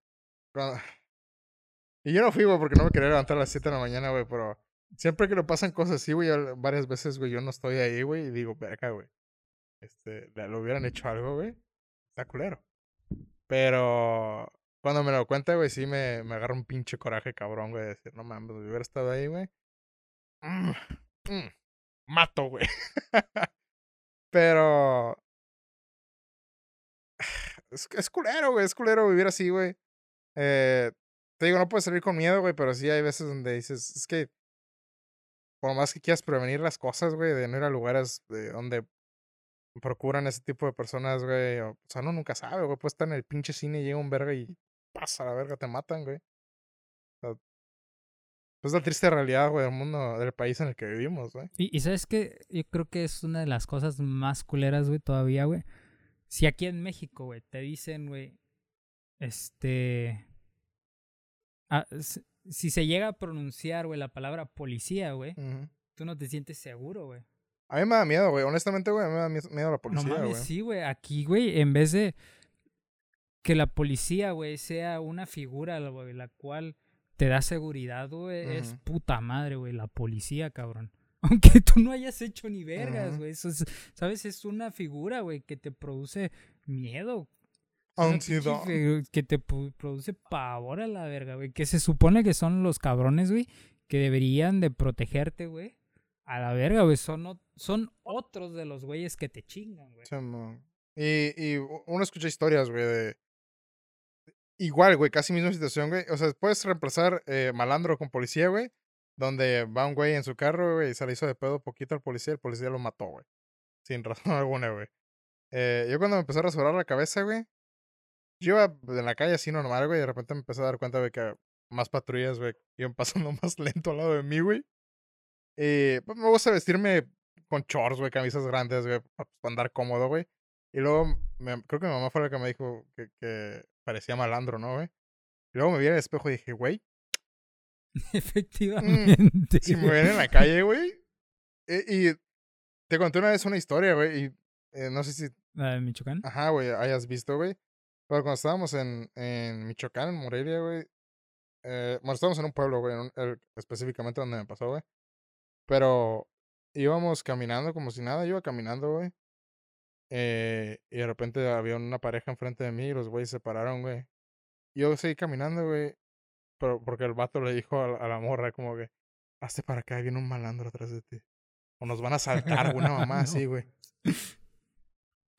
y yo no fui, güey, porque no me quería levantar a las 7 de la mañana, güey, pero siempre que le pasan cosas así, güey, varias veces, güey, yo no estoy ahí, güey, y digo, verga, güey. Este, le hubieran hecho algo, güey. Está culero. Pero cuando me lo cuenta, güey, sí me, me agarra un pinche coraje cabrón, güey, de decir, no mames, hubiera estado ahí, güey. mm, mm, mato, güey. Pero. Es, es culero, güey, es culero vivir así, güey. Eh, te digo, no puedes salir con miedo, güey, pero sí hay veces donde dices, es que por más que quieras prevenir las cosas, güey, de no ir a lugares de donde procuran ese tipo de personas, güey, o, sea, uno nunca sabe, güey, puedes estar en el pinche cine y llega un verga y pasa la verga, te matan, güey. O pues la triste realidad, güey, del mundo, del país en el que vivimos, güey. Y, sabes que yo creo que es una de las cosas más culeras, güey, todavía, güey. Si aquí en México, güey, te dicen, güey, este... ah, si se llega a pronunciar, güey, la palabra policía, güey, tú no te sientes seguro, güey. A mí me da miedo, güey, honestamente, güey, a mí me da mie- miedo la No policía, mames, güey. sí, güey. Aquí, güey, en vez de que la policía, güey, sea una figura, güey, la cual te da seguridad, güey, es puta madre, güey, la policía, cabrón. Aunque tú no hayas hecho ni vergas, güey. Eso es, ¿sabes? Es una figura, güey, que te produce miedo. Ansiedad. Que te produce pavor a la verga, güey. Que se supone que son los cabrones, güey, que deberían de protegerte, güey. A la verga, güey. Son, son otros de los güeyes que te chingan, güey. Y, y uno escucha historias, güey, de... Igual, güey, casi misma situación, güey. O sea, puedes reemplazar eh, malandro con policía, güey. Donde va un güey en su carro, güey, y se le hizo de pedo poquito al policía, el policía lo mató, güey. Sin razón alguna, güey. Eh, yo cuando me empezó a rasurar la cabeza, güey, yo iba en la calle así normal, güey, y de repente me empecé a dar cuenta, güey, que más patrullas, güey, iban pasando más lento al lado de mí, güey. Pues, me gusta vestirme con shorts, güey, camisas grandes, güey, para andar cómodo, güey. Y luego, me- creo que mi mamá fue la que me dijo que, que parecía malandro, ¿no, güey? Y luego me vi en el espejo y dije, güey, Efectivamente. si me ven en la calle, güey. Y, y te conté una vez una historia, güey, y eh, no sé si, ¿La de Michoacán? ajá, güey, hayas visto, güey. Pero cuando estábamos en, en Michoacán, en Morelia, güey. Eh, bueno, estábamos en un pueblo, güey, un- el- específicamente donde me pasó, güey. Pero íbamos caminando como si nada, iba caminando, güey. Eh, y de repente había una pareja enfrente de mí y los güeyes se pararon, güey. Yo seguí caminando, güey. Pero porque el vato le dijo a, la- a la morra, como que, hazte para acá, viene un malandro atrás de ti. O nos van a saltar, una mamá No. así, güey.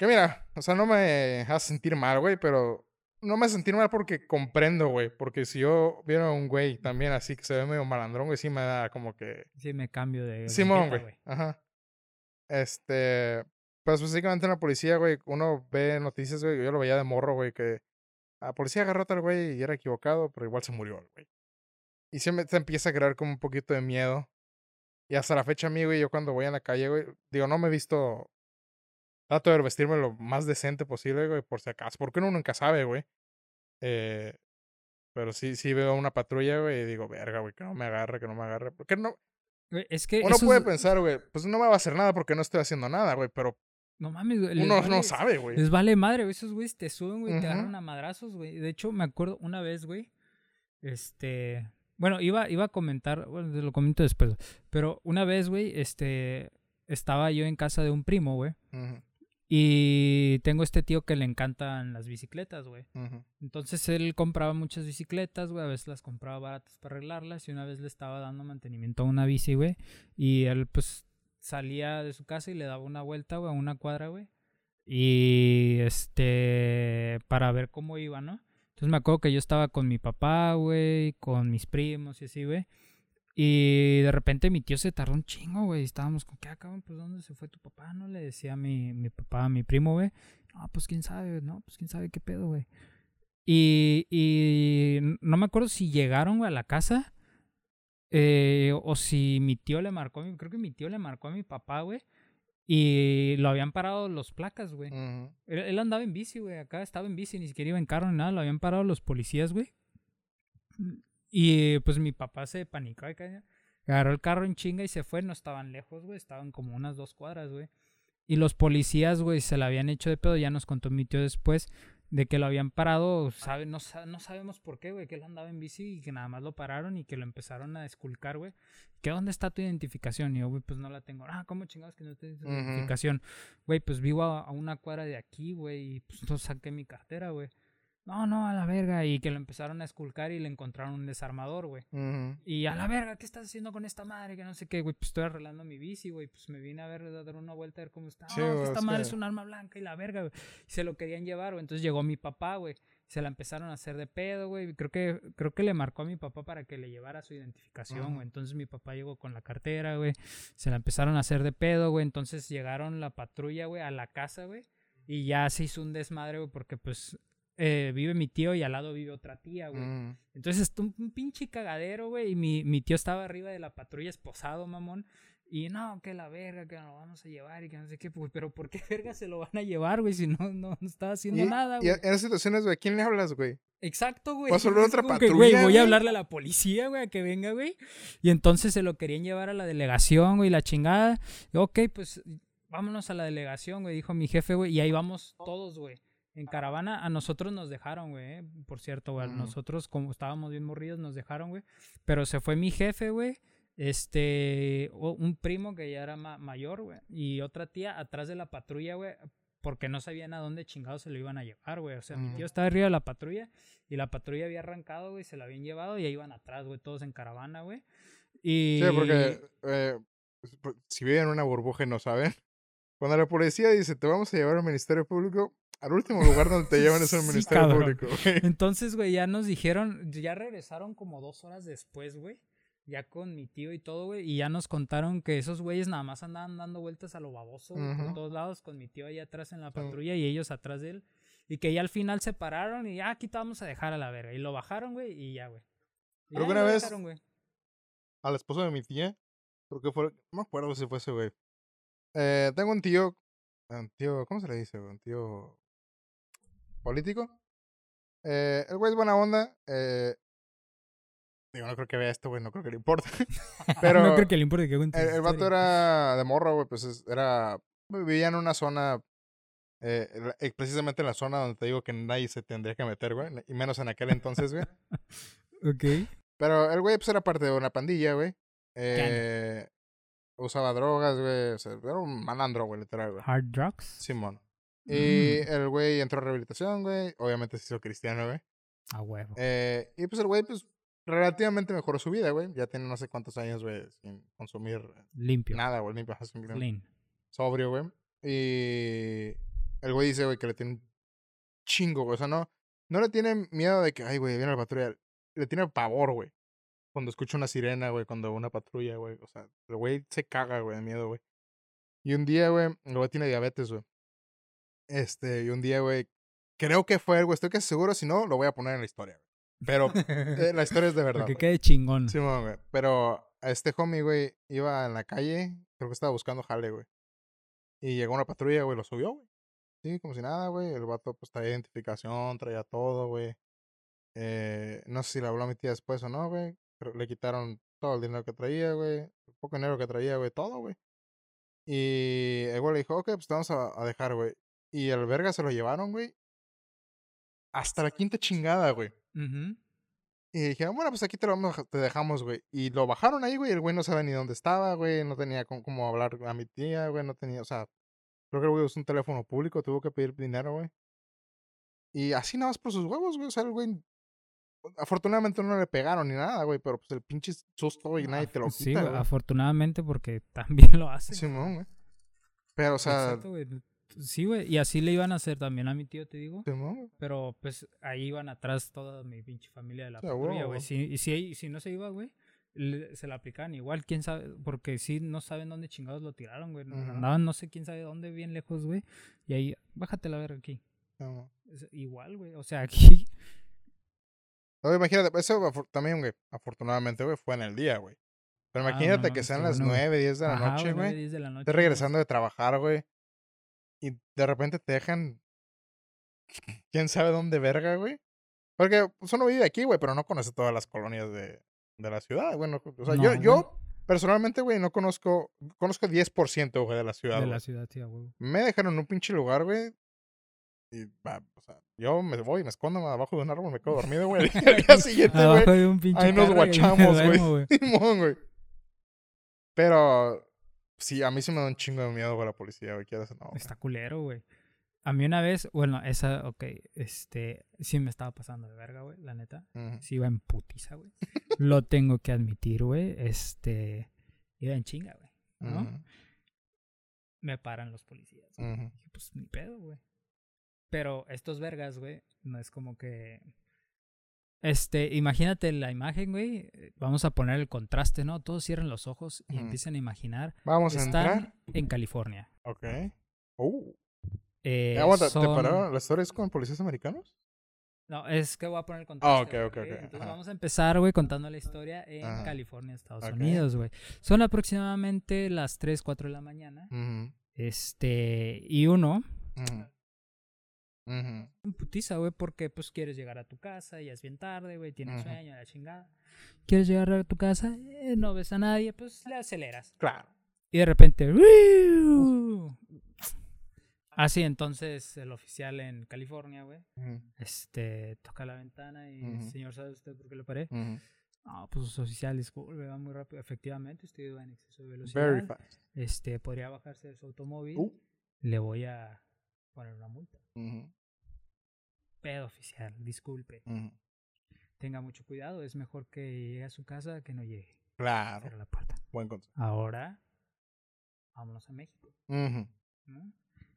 Que mira, o sea, no me hace sentir mal, güey, pero no me hace sentir mal porque comprendo, güey. Porque si yo viera a un güey también así que se ve medio malandrón, güey, sí me da como que. Sí, me cambio de. Simón, etiqueta, güey. Ajá. Este. Pues básicamente en la policía, güey, uno ve noticias, güey. Yo lo veía de morro, güey, que la policía agarró a tal güey y era equivocado, pero igual se murió güey. Y siempre te empieza a crear como un poquito de miedo. Y hasta la fecha a mí, güey, yo cuando voy en la calle, güey, digo, no me he visto. Trato de vestirme lo más decente posible, güey, por si acaso. Porque uno nunca sabe, güey. Eh, pero sí, sí veo una patrulla, güey, y digo, verga, güey, que no me agarre, que no me agarre. Porque no, Es que. uno puede pensar, güey, pues no me va a hacer nada porque no estoy haciendo nada, güey, pero No mames, güey. uno no sabe, güey. Les vale madre, güey. Esos güeyes te suben, güey, te agarran a madrazos, güey. De hecho, me acuerdo una vez, güey. Este. Bueno, iba, iba a comentar, bueno, te lo comento después. Pero una vez, güey, este. Estaba yo en casa de un primo, güey. Ujú, Y tengo este tío que le encantan las bicicletas, güey. Entonces él compraba muchas bicicletas, güey. A veces las compraba baratas para arreglarlas. Y una vez le estaba dando mantenimiento a una bici, güey. Y él, pues, salía de su casa y le daba una vuelta, güey, a una cuadra, güey. Y este. Para ver cómo iba, ¿no? Entonces me acuerdo que yo estaba con mi papá, güey. Con mis primos y así, güey. Y de repente mi tío se tardó un chingo, güey. Estábamos con, ¿qué acaban? Pues, ¿dónde se fue tu papá? No le decía mi, mi papá a mi primo, güey. No, pues quién sabe, no, pues quién sabe qué pedo, güey. Y, y no me acuerdo si llegaron, güey, a la casa. eh, o si mi tío le marcó, a mi- creo que mi tío le marcó a mi papá, güey. Y lo habían parado los placas, güey. Él, él andaba en bici, güey. Acá estaba en bici, ni siquiera iba en carro ni nada. Lo habían parado los policías, güey. Y pues mi papá se panicó acá. Agarró el carro en chinga y se fue. No estaban lejos, güey. Estaban como unas dos cuadras, güey. Y los policías, güey, se la habían hecho de pedo. Ya nos contó mi tío después de que lo habían parado. Sabe, no, no sabemos por qué, güey. Que él andaba en bici y que nada más lo pararon y que lo empezaron a esculcar, güey. ¿Que dónde está tu identificación? Y yo, güey, pues no la tengo. Ah, ¿cómo chingados que no tienes identificación? Güey, pues vivo a, a una cuadra de aquí, güey. Y pues no saqué mi cartera, güey. No, no, a la verga. Y que lo empezaron a esculcar y le encontraron un desarmador, güey. Y a la verga, ¿qué estás haciendo con esta madre? Que no sé qué, güey. Pues estoy arreglando mi bici, güey. Pues me vine a ver, a dar una vuelta a ver cómo está. Sí, esta es madre que- es un arma blanca y la verga, güey. Y se lo querían llevar, güey. Entonces llegó mi papá, güey. Se la empezaron a hacer de pedo, güey. Creo que, creo que le marcó a mi papá para que le llevara su identificación, güey. Entonces mi papá llegó con la cartera, güey. Se la empezaron a hacer de pedo, güey. Entonces llegaron la patrulla, güey, a la casa, güey. Y ya se hizo un desmadre, güey, porque pues eh, vive mi tío y al lado vive otra tía, güey. Ujú. Entonces, esto, un, un pinche cagadero, güey. Y mi, mi tío estaba arriba de la patrulla esposado, mamón. Y no, que la verga, que lo vamos a llevar y que no sé qué. güey, Pero ¿por qué verga se lo van a llevar, güey? Si no, no, no estaba haciendo Y, nada, y güey. en esas situaciones, güey, ¿a quién le hablas, güey? Exacto, güey. ¿Vas a hablar a Es otra que, güey, patrulla, voy a hablarle a la policía, güey, a que venga, güey. Y entonces se lo querían llevar a la delegación, güey, la chingada. Y, ok, pues vámonos a la delegación, güey, dijo mi jefe, güey. Y ahí vamos todos, güey. En caravana, a nosotros nos dejaron, güey. eh, Por cierto, güey. Nosotros, como estábamos bien morridos, nos dejaron, güey. Pero se fue mi jefe, güey. Este, o- un primo que ya era ma- mayor, güey. Y otra tía atrás de la patrulla, güey. Porque no sabían a dónde chingados se lo iban a llevar, güey. O sea, mi tío estaba arriba de la patrulla y la patrulla había arrancado, güey. Se la habían llevado y ahí iban atrás, güey. Todos en caravana, güey. Y... Sí, porque eh, pues, si viven en una burbuja y no saben, cuando la policía dice, te vamos a llevar al Ministerio Público, al último lugar donde te llevan es Sí, Ministerio cabrón. Público, güey. Entonces, güey, ya nos dijeron, ya regresaron como dos horas después, güey. Ya con mi tío y todo, güey. Y ya nos contaron que esos güeyes nada más andaban dando vueltas a lo baboso, güey, por todos lados, con mi tío ahí atrás en la patrulla y ellos atrás de él. Y que ya al final se pararon y ya aquí te vamos a dejar a la verga. Y lo bajaron, güey, y ya, güey. Y Creo ya una vez- dejaron, güey. Al esposo de mi tía, creo que fue, no me acuerdo si fue ese, güey. Eh, tengo un tío, un tío, ¿cómo se le dice, güey? Un tío político. Eh, el güey es buena onda. Eh, digo, no creo que vea esto, güey, no creo que le importe. Pero no creo que le importe que el, el vato era de morro, güey, pues es- era, vivía en una zona Eh, eh, precisamente en la zona donde te digo que nadie se tendría que meter, güey. Y menos en aquel entonces, güey. Ok. Pero el güey, pues era parte de una pandilla, güey. Eh, usaba drogas, güey. O sea, era un malandro, güey, literal, güey. Hard drugs. Simón. Y Mm. el güey entró a rehabilitación, güey. Obviamente se hizo cristiano, güey. A huevo. Eh, y pues el güey, pues, relativamente mejoró su vida, güey. Ya tiene no sé cuántos años, güey, sin consumir Limpio. nada, güey. Limpio, Clean. sobrio, güey. Y el güey dice, güey, que le tiene un chingo, güey. O sea, no, no le tiene miedo de que, ay, güey, viene la patrulla. Le tiene pavor, güey. Cuando escucha una sirena, güey, cuando una patrulla, güey. O sea, el güey se caga, güey, de miedo, güey. Y un día, güey, el güey tiene diabetes, güey. Este, y un día, güey, creo que fue él, güey. Estoy casi seguro, si no, lo voy a poner en la historia, güey. Pero eh, la historia es de verdad. Que quede chingón. Simón, güey. Pero este homie, güey, iba en la calle, creo que estaba buscando jale, güey. Y llegó una patrulla, güey, lo subió, güey. Sí, como si nada, güey. El vato, pues, traía identificación, traía todo, güey. Eh, no sé si le habló a mi tía después o no, güey. Pero le quitaron todo el dinero que traía, güey. El poco dinero que traía, güey, todo, güey. Y el güey le dijo, ok, pues te vamos a, a dejar, güey. Y el verga se lo llevaron, güey. Hasta la quinta chingada, güey. Y dijeron, bueno, pues aquí te lo vamos a- te dejamos, güey. Y lo bajaron ahí, güey. El güey no sabía ni dónde estaba, güey. No tenía con- cómo hablar a mi tía, güey. No tenía, o sea, creo que el güey usó un teléfono público, tuvo que pedir dinero, güey. Y así nada más por sus huevos, güey. O sea, el güey. Afortunadamente no le pegaron ni nada, güey. Pero pues el pinche susto, güey, nadie te lo Sí, güey, afortunadamente porque también lo hacen. Simón, güey. Pero, o sea, Exacto, güey. Sí, güey. Y así le iban a hacer también a mi tío, te digo. Pero pues ahí iban atrás toda mi pinche familia de la patrulla, güey. Si, y si, si no se iba, güey, se la aplicaban igual, quién sabe, porque sí no saben dónde chingados lo tiraron, güey. Ujú. Andaban no sé quién sabe dónde, bien lejos, güey. Y ahí, bájate la verga aquí. Es igual, güey. O sea, aquí. Imagínate, eso también, güey. Afortunadamente, güey, fue en el día, güey. Pero Ah, imagínate no que sean las. 9, 10 de la Ajá, noche, nueve, güey. güey. regresando de trabajar, güey. Y de repente te dejan. ¿Quién sabe dónde verga, güey? Porque pues, uno vive aquí, güey, pero no conoce todas las colonias de, de la ciudad. Bueno, o sea, No, yo, güey. yo personalmente, güey, no conozco. Conozco 10%, güey, de la ciudad. De güey. la ciudad, sí, a huevo. Me dejaron en un pinche lugar, güey. Y, va, o sea, yo me voy, me escondo abajo de un árbol, me quedo dormido, güey. Al día siguiente, güey. Abajo de un pinche Ahí nos guachamos, güey. güey. Simón, güey. Pero sí, a mí sí me da un chingo de miedo, güey, la policía, güey. Quieras no. güey. Está culero, güey. A mí una vez, bueno, esa, ok, este, sí me estaba pasando de verga, güey, la neta. Sí iba en putiza, güey. Lo tengo que admitir, güey. Este, iba en chinga, güey. ¿no? Me paran los policías. Dije, pues ni pedo, güey. Pero estos vergas, güey, no es como que... Este, imagínate la imagen, güey. eh, Vamos a poner el contraste, ¿no? Todos cierren los ojos y Ujú. empiezan a imaginar. Vamos a entrar. en California. Ok. Uh. Eh, Aguanta, ¿te son- pararon las historias con policías americanos? No, es que voy a poner el contraste. Ah, ok, güey, ok, ok, Entonces ajá. vamos a empezar, güey, contando la historia en Ajá. California, Estados Ok. Unidos, güey. Son aproximadamente las 3, 4 de la mañana. Este, y uno, Ujú. En putiza, güey, porque pues quieres llegar a tu casa, ya es bien tarde, güey, tienes Ujú. sueño, la chingada. Quieres llegar a tu casa, eh, no ves a nadie, pues le aceleras. Claro. Y de repente, ¡wiu! Así, entonces el oficial en California, güey, este, toca la ventana y, señor, ¿sabe usted por qué lo paré? No, pues oficial, disculpe, va muy rápido. Efectivamente, usted iba en exceso de velocidad. Very fast. Este, podría bajarse de su automóvil. Uh. Le voy a poner una multa. Pedo oficial, disculpe. Tenga mucho cuidado, es mejor que llegue a su casa que no llegue. Claro. Cierra la puerta. Buen consejo. Ahora, vámonos a México.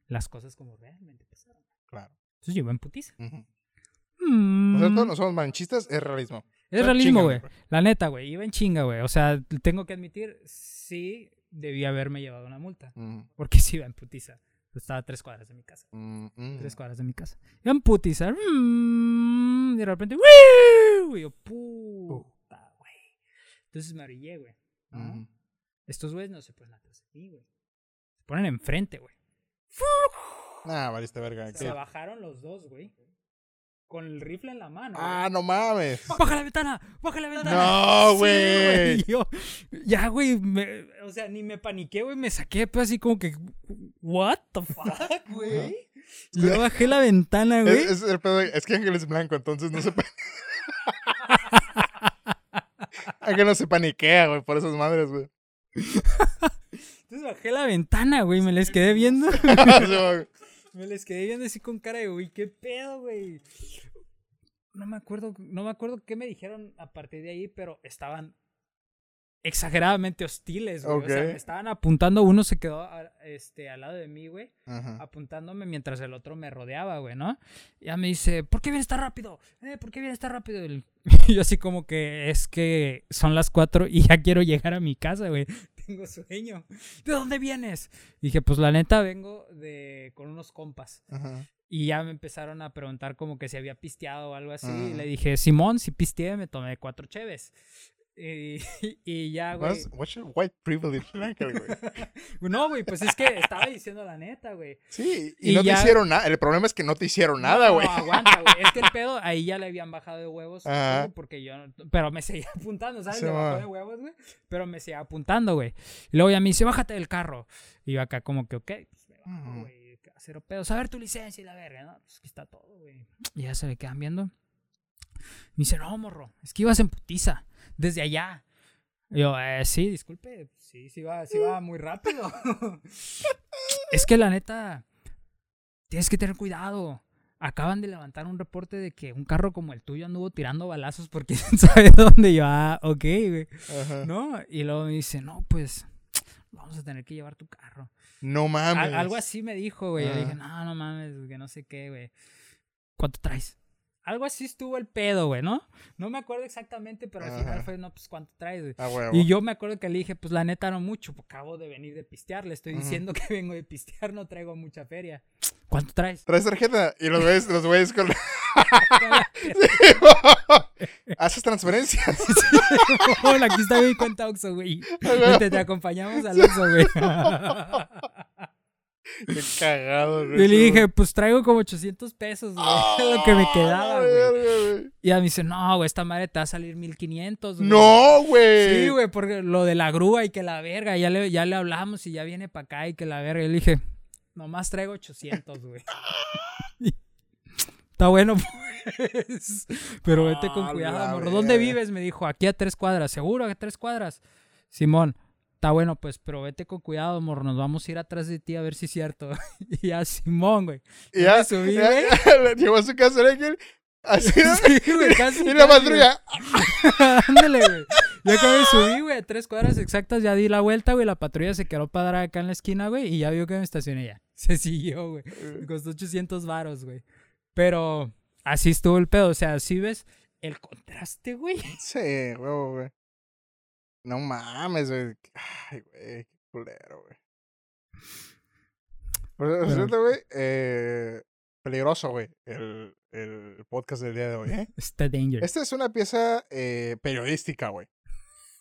Las cosas como realmente pasaron. Claro. Entonces yo iba en putiza. Mm. Nosotros no somos manchistas, es realismo. Es realismo, güey. La neta, güey. Iba en chinga, güey. O sea, tengo que admitir, sí debía haberme llevado una multa. Porque sí iba en putiza. Estaba a tres cuadras de mi casa. Mm, mm. Tres cuadras de mi casa. Iba en putiza. mm, Y de repente, ¡wiu! Y yo, puta, güey. Entonces me orillé, güey. Estos güeyes no se ponen atrás de mí, güey. Se ponen enfrente, güey. Nah, valiste verga. Se ¿qué? bajaron los dos, güey. Con el rifle en la mano. Ah, no mames. ¡Baja la ventana! ¡Baja la ventana! No, Sí, güey. Yo, ya, güey, me- o sea, ni me paniqué, güey, me saqué, pues así como que, ¿what the fuck, güey? Y yo bajé la ventana, güey. Es, es el pedo, es que Ángel es blanco, entonces no se... Ángel no se paniquea, güey, por esas madres, güey. Entonces bajé la ventana, güey. Me les quedé viendo. Me les quedé viendo así con cara de, güey, ¿qué pedo, güey? No me acuerdo, no me acuerdo qué me dijeron a partir de ahí, pero estaban exageradamente hostiles, güey. O sea, me estaban apuntando, uno se quedó a- este, al lado de mí, güey, Ajá. apuntándome mientras el otro me rodeaba, güey, ¿no? Y ya me dice, ¿por qué vienes tan rápido? Eh, ¿Por qué vienes tan rápido? Y yo así como que es que son las cuatro y ya quiero llegar a mi casa, güey. Tengo sueño. ¿De dónde vienes? Dije, pues la neta vengo de con unos compas. Ajá. Y ya me empezaron a preguntar como que si había pisteado o algo así. Y le dije, Simón, si pisteé, me tomé cuatro cheves. Y, y ya, güey. What's, your white privilege, güey? No, güey, pues es que estaba diciendo la neta, güey. Sí, y, Y no ya- te hicieron nada. El problema es que no te hicieron nada, güey. No, aguanta, güey. Es que el pedo, ahí ya le habían bajado de huevos. Güey, Porque yo, pero me seguía apuntando, ¿sabes? Sí, le bajó de huevos, güey. Pero me seguía apuntando, güey. Y luego ya me dice, bájate del carro. Y yo acá como que, ok, pues me bajo, güey. Cero pedos. A ver tu licencia y la verga, ¿no? Pues aquí está todo, güey. Y ya se le quedan viendo. Me dice, no, morro, es que ibas en putiza. Desde allá. Yo, eh, sí, disculpe. Sí, sí va, sí va muy rápido. es que la neta, tienes que tener cuidado. Acaban de levantar un reporte de que un carro como el tuyo anduvo tirando balazos porque quién sabe dónde. Yo, ah, ok, güey. Ajá. ¿No? Y luego me dice, no, pues, vamos a tener que llevar tu carro. No mames. algo así me dijo, güey. Yo dije, no, no mames, que no sé qué, güey. ¿Cuánto traes? Algo así estuvo el pedo, güey, ¿no? No me acuerdo exactamente, pero al final fue, no, pues, ¿cuánto traes, güey? Ah. Y yo me acuerdo que le dije, pues la neta no mucho, porque acabo de venir de pistear. Le estoy diciendo que vengo de pistear, no traigo mucha feria. ¿Cuánto traes? Traes tarjeta y los güeyes, los güeyes con... Haces transferencias. Hola, aquí está mi cuenta Oxxo, güey. Vente, te acompañamos al Oxxo, güey. Qué cagado, güey. Y le dije, pues traigo como 800 pesos, güey. lo que me quedaba, Ah, güey. verga, güey. Y ella me dice, no, güey, esta madre te va a salir 1500, güey. No, güey. Sí, güey, porque lo de la grúa y que la verga, ya le, ya le hablamos y ya viene para acá y que la verga. Y le dije, nomás traigo 800, güey. Está bueno, pues. Pero vete con Ah, cuidado, la morro. ¿Dónde vives? Me dijo, aquí a tres cuadras. ¿Seguro a tres cuadras? Simón, está bueno, pues, pero vete con cuidado, morro. Nos vamos a ir atrás de ti a ver si es cierto. y ya, Simón, güey. Y ya, me subí, ya- güey. ya llegó a su casa ángel. Así, ¿no? Sí, güey, casi, y la patrulla. Ándale, güey. Ya que me subí, güey, a tres cuadras exactas, ya di la vuelta, güey. La patrulla se quedó para dar acá en la esquina, güey, y ya vio que me estacioné ya. Se siguió, güey. Me costó 800 varos, güey. Pero así estuvo el pedo. O sea, si ves el contraste, güey. Sí, huevo, güey. No mames, güey. Ay, güey, qué culero, güey. Por Bueno. cierto, güey, eh, peligroso, güey, el, el podcast del día de hoy, ¿eh? Está danger. Esta es una pieza eh, periodística, güey.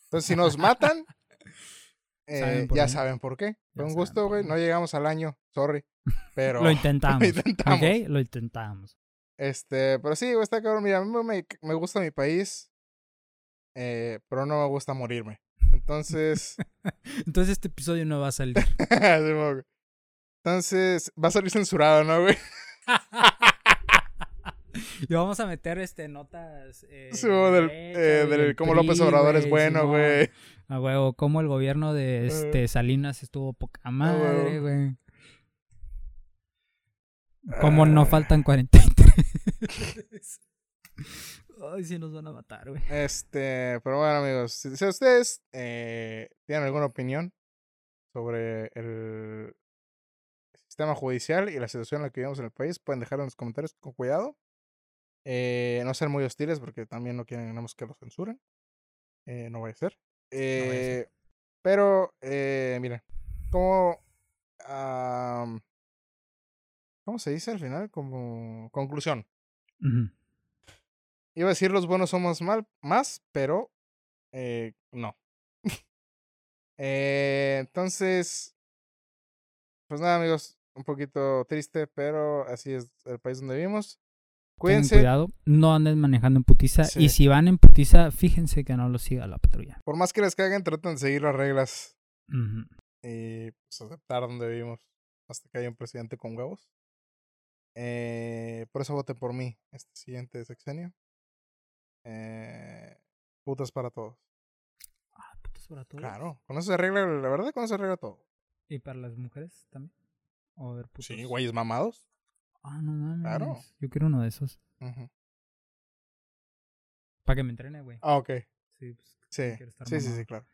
Entonces, si nos matan, eh, Saben ya qué. saben por qué. Fue un gusto, güey. No llegamos al año, sorry. Pero Lo intentamos. lo intentamos. ¿Ok? Lo intentamos. Este, pero sí, güey, está cabrón. Mira, a mí me, me gusta mi país, eh, pero no me gusta morirme. Entonces, Entonces este episodio no va a salir. entonces va a salir censurado, ¿no, güey? y vamos a meter este notas. Eh, Sí, del, eh, del cómo López Obrador es bueno, güey. A huevo, como el gobierno de este Salinas estuvo poca madre, güey. Como no Ah. faltan 43. Ay, sí nos van a matar, güey. Este, pero bueno, amigos, si, si ustedes eh, tienen alguna opinión sobre el sistema judicial y la situación en la que vivimos en el país, pueden dejarlo en los comentarios con cuidado. Eh, no ser muy hostiles porque también no queremos que los censuren. Eh, no vaya a ser. vaya a ser. Pero, eh, miren, como... ¿Cómo se dice al final? Como conclusión. Ujú. Iba a decir los buenos somos mal, más, pero eh, no. Eh, entonces, pues nada, amigos, un poquito triste, pero así es el país donde vivimos. Cuídense, cuidado, no anden manejando en putiza. Sí. Y si van en putiza, fíjense que no los siga la patrulla. por más que les caguen, traten de seguir las reglas y pues, aceptar donde vivimos hasta que haya un presidente con huevos. Eh, por eso voten por mí este siguiente sexenio. Eh, putas para todos. Ah, putas para todos. Claro, con eso se arregla, la verdad, con eso se arregla todo. ¿Y para las mujeres también? O ver, putos. Sí, güeyes mamados. Ah, no mames. Claro. Yo quiero uno de esos. Para que me entrene, güey. Ah, ok. Sí, pues. Sí, estar sí, sí, sí, claro.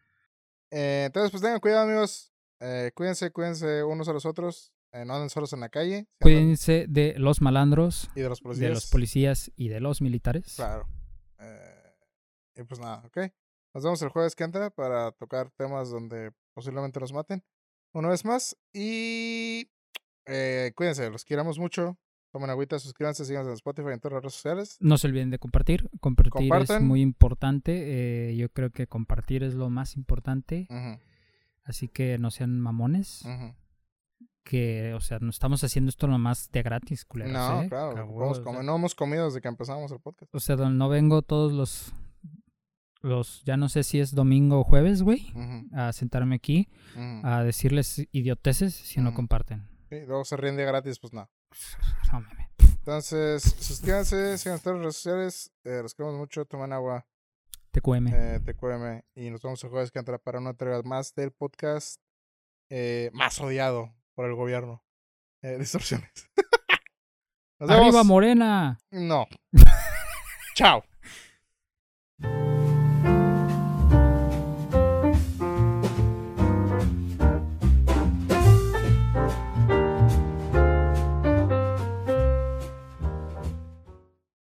Eh, entonces, pues tengan cuidado, amigos. Eh, cuídense, cuídense unos a los otros. Eh, no anden solos en la calle. Cuídense de los malandros, Y de los policías. de los policías y de los militares. Claro. Y pues nada, ok. Nos vemos el jueves que entra para tocar temas donde posiblemente nos maten. Una vez más. Y eh, cuídense, los queramos mucho. Tomen agüita, suscríbanse, síganos en Spotify y en todas las redes sociales. No se olviden de compartir. Compartir es muy importante. eh, yo creo que compartir es lo más importante. Así que no sean mamones. Que, o sea, no estamos haciendo esto nomás de gratis, culeros. No, ¿eh? claro. No hemos comido desde que empezamos el podcast. O sea, no vengo todos los. Los. Ya no sé si es domingo o jueves, güey. A sentarme aquí a decirles idioteces si no comparten. Sí, luego se ríen de gratis, pues nada. No. Entonces, suscríbanse, sigan las redes sociales. Eh, los queremos mucho. Tomen agua. TQM. eh, TQM. Y nos vemos el jueves que entra para una entrega más del podcast eh, más odiado por el gobierno. Eh, distorsiones. Nos ¡Arriba, vemos. Morena! No. Chao.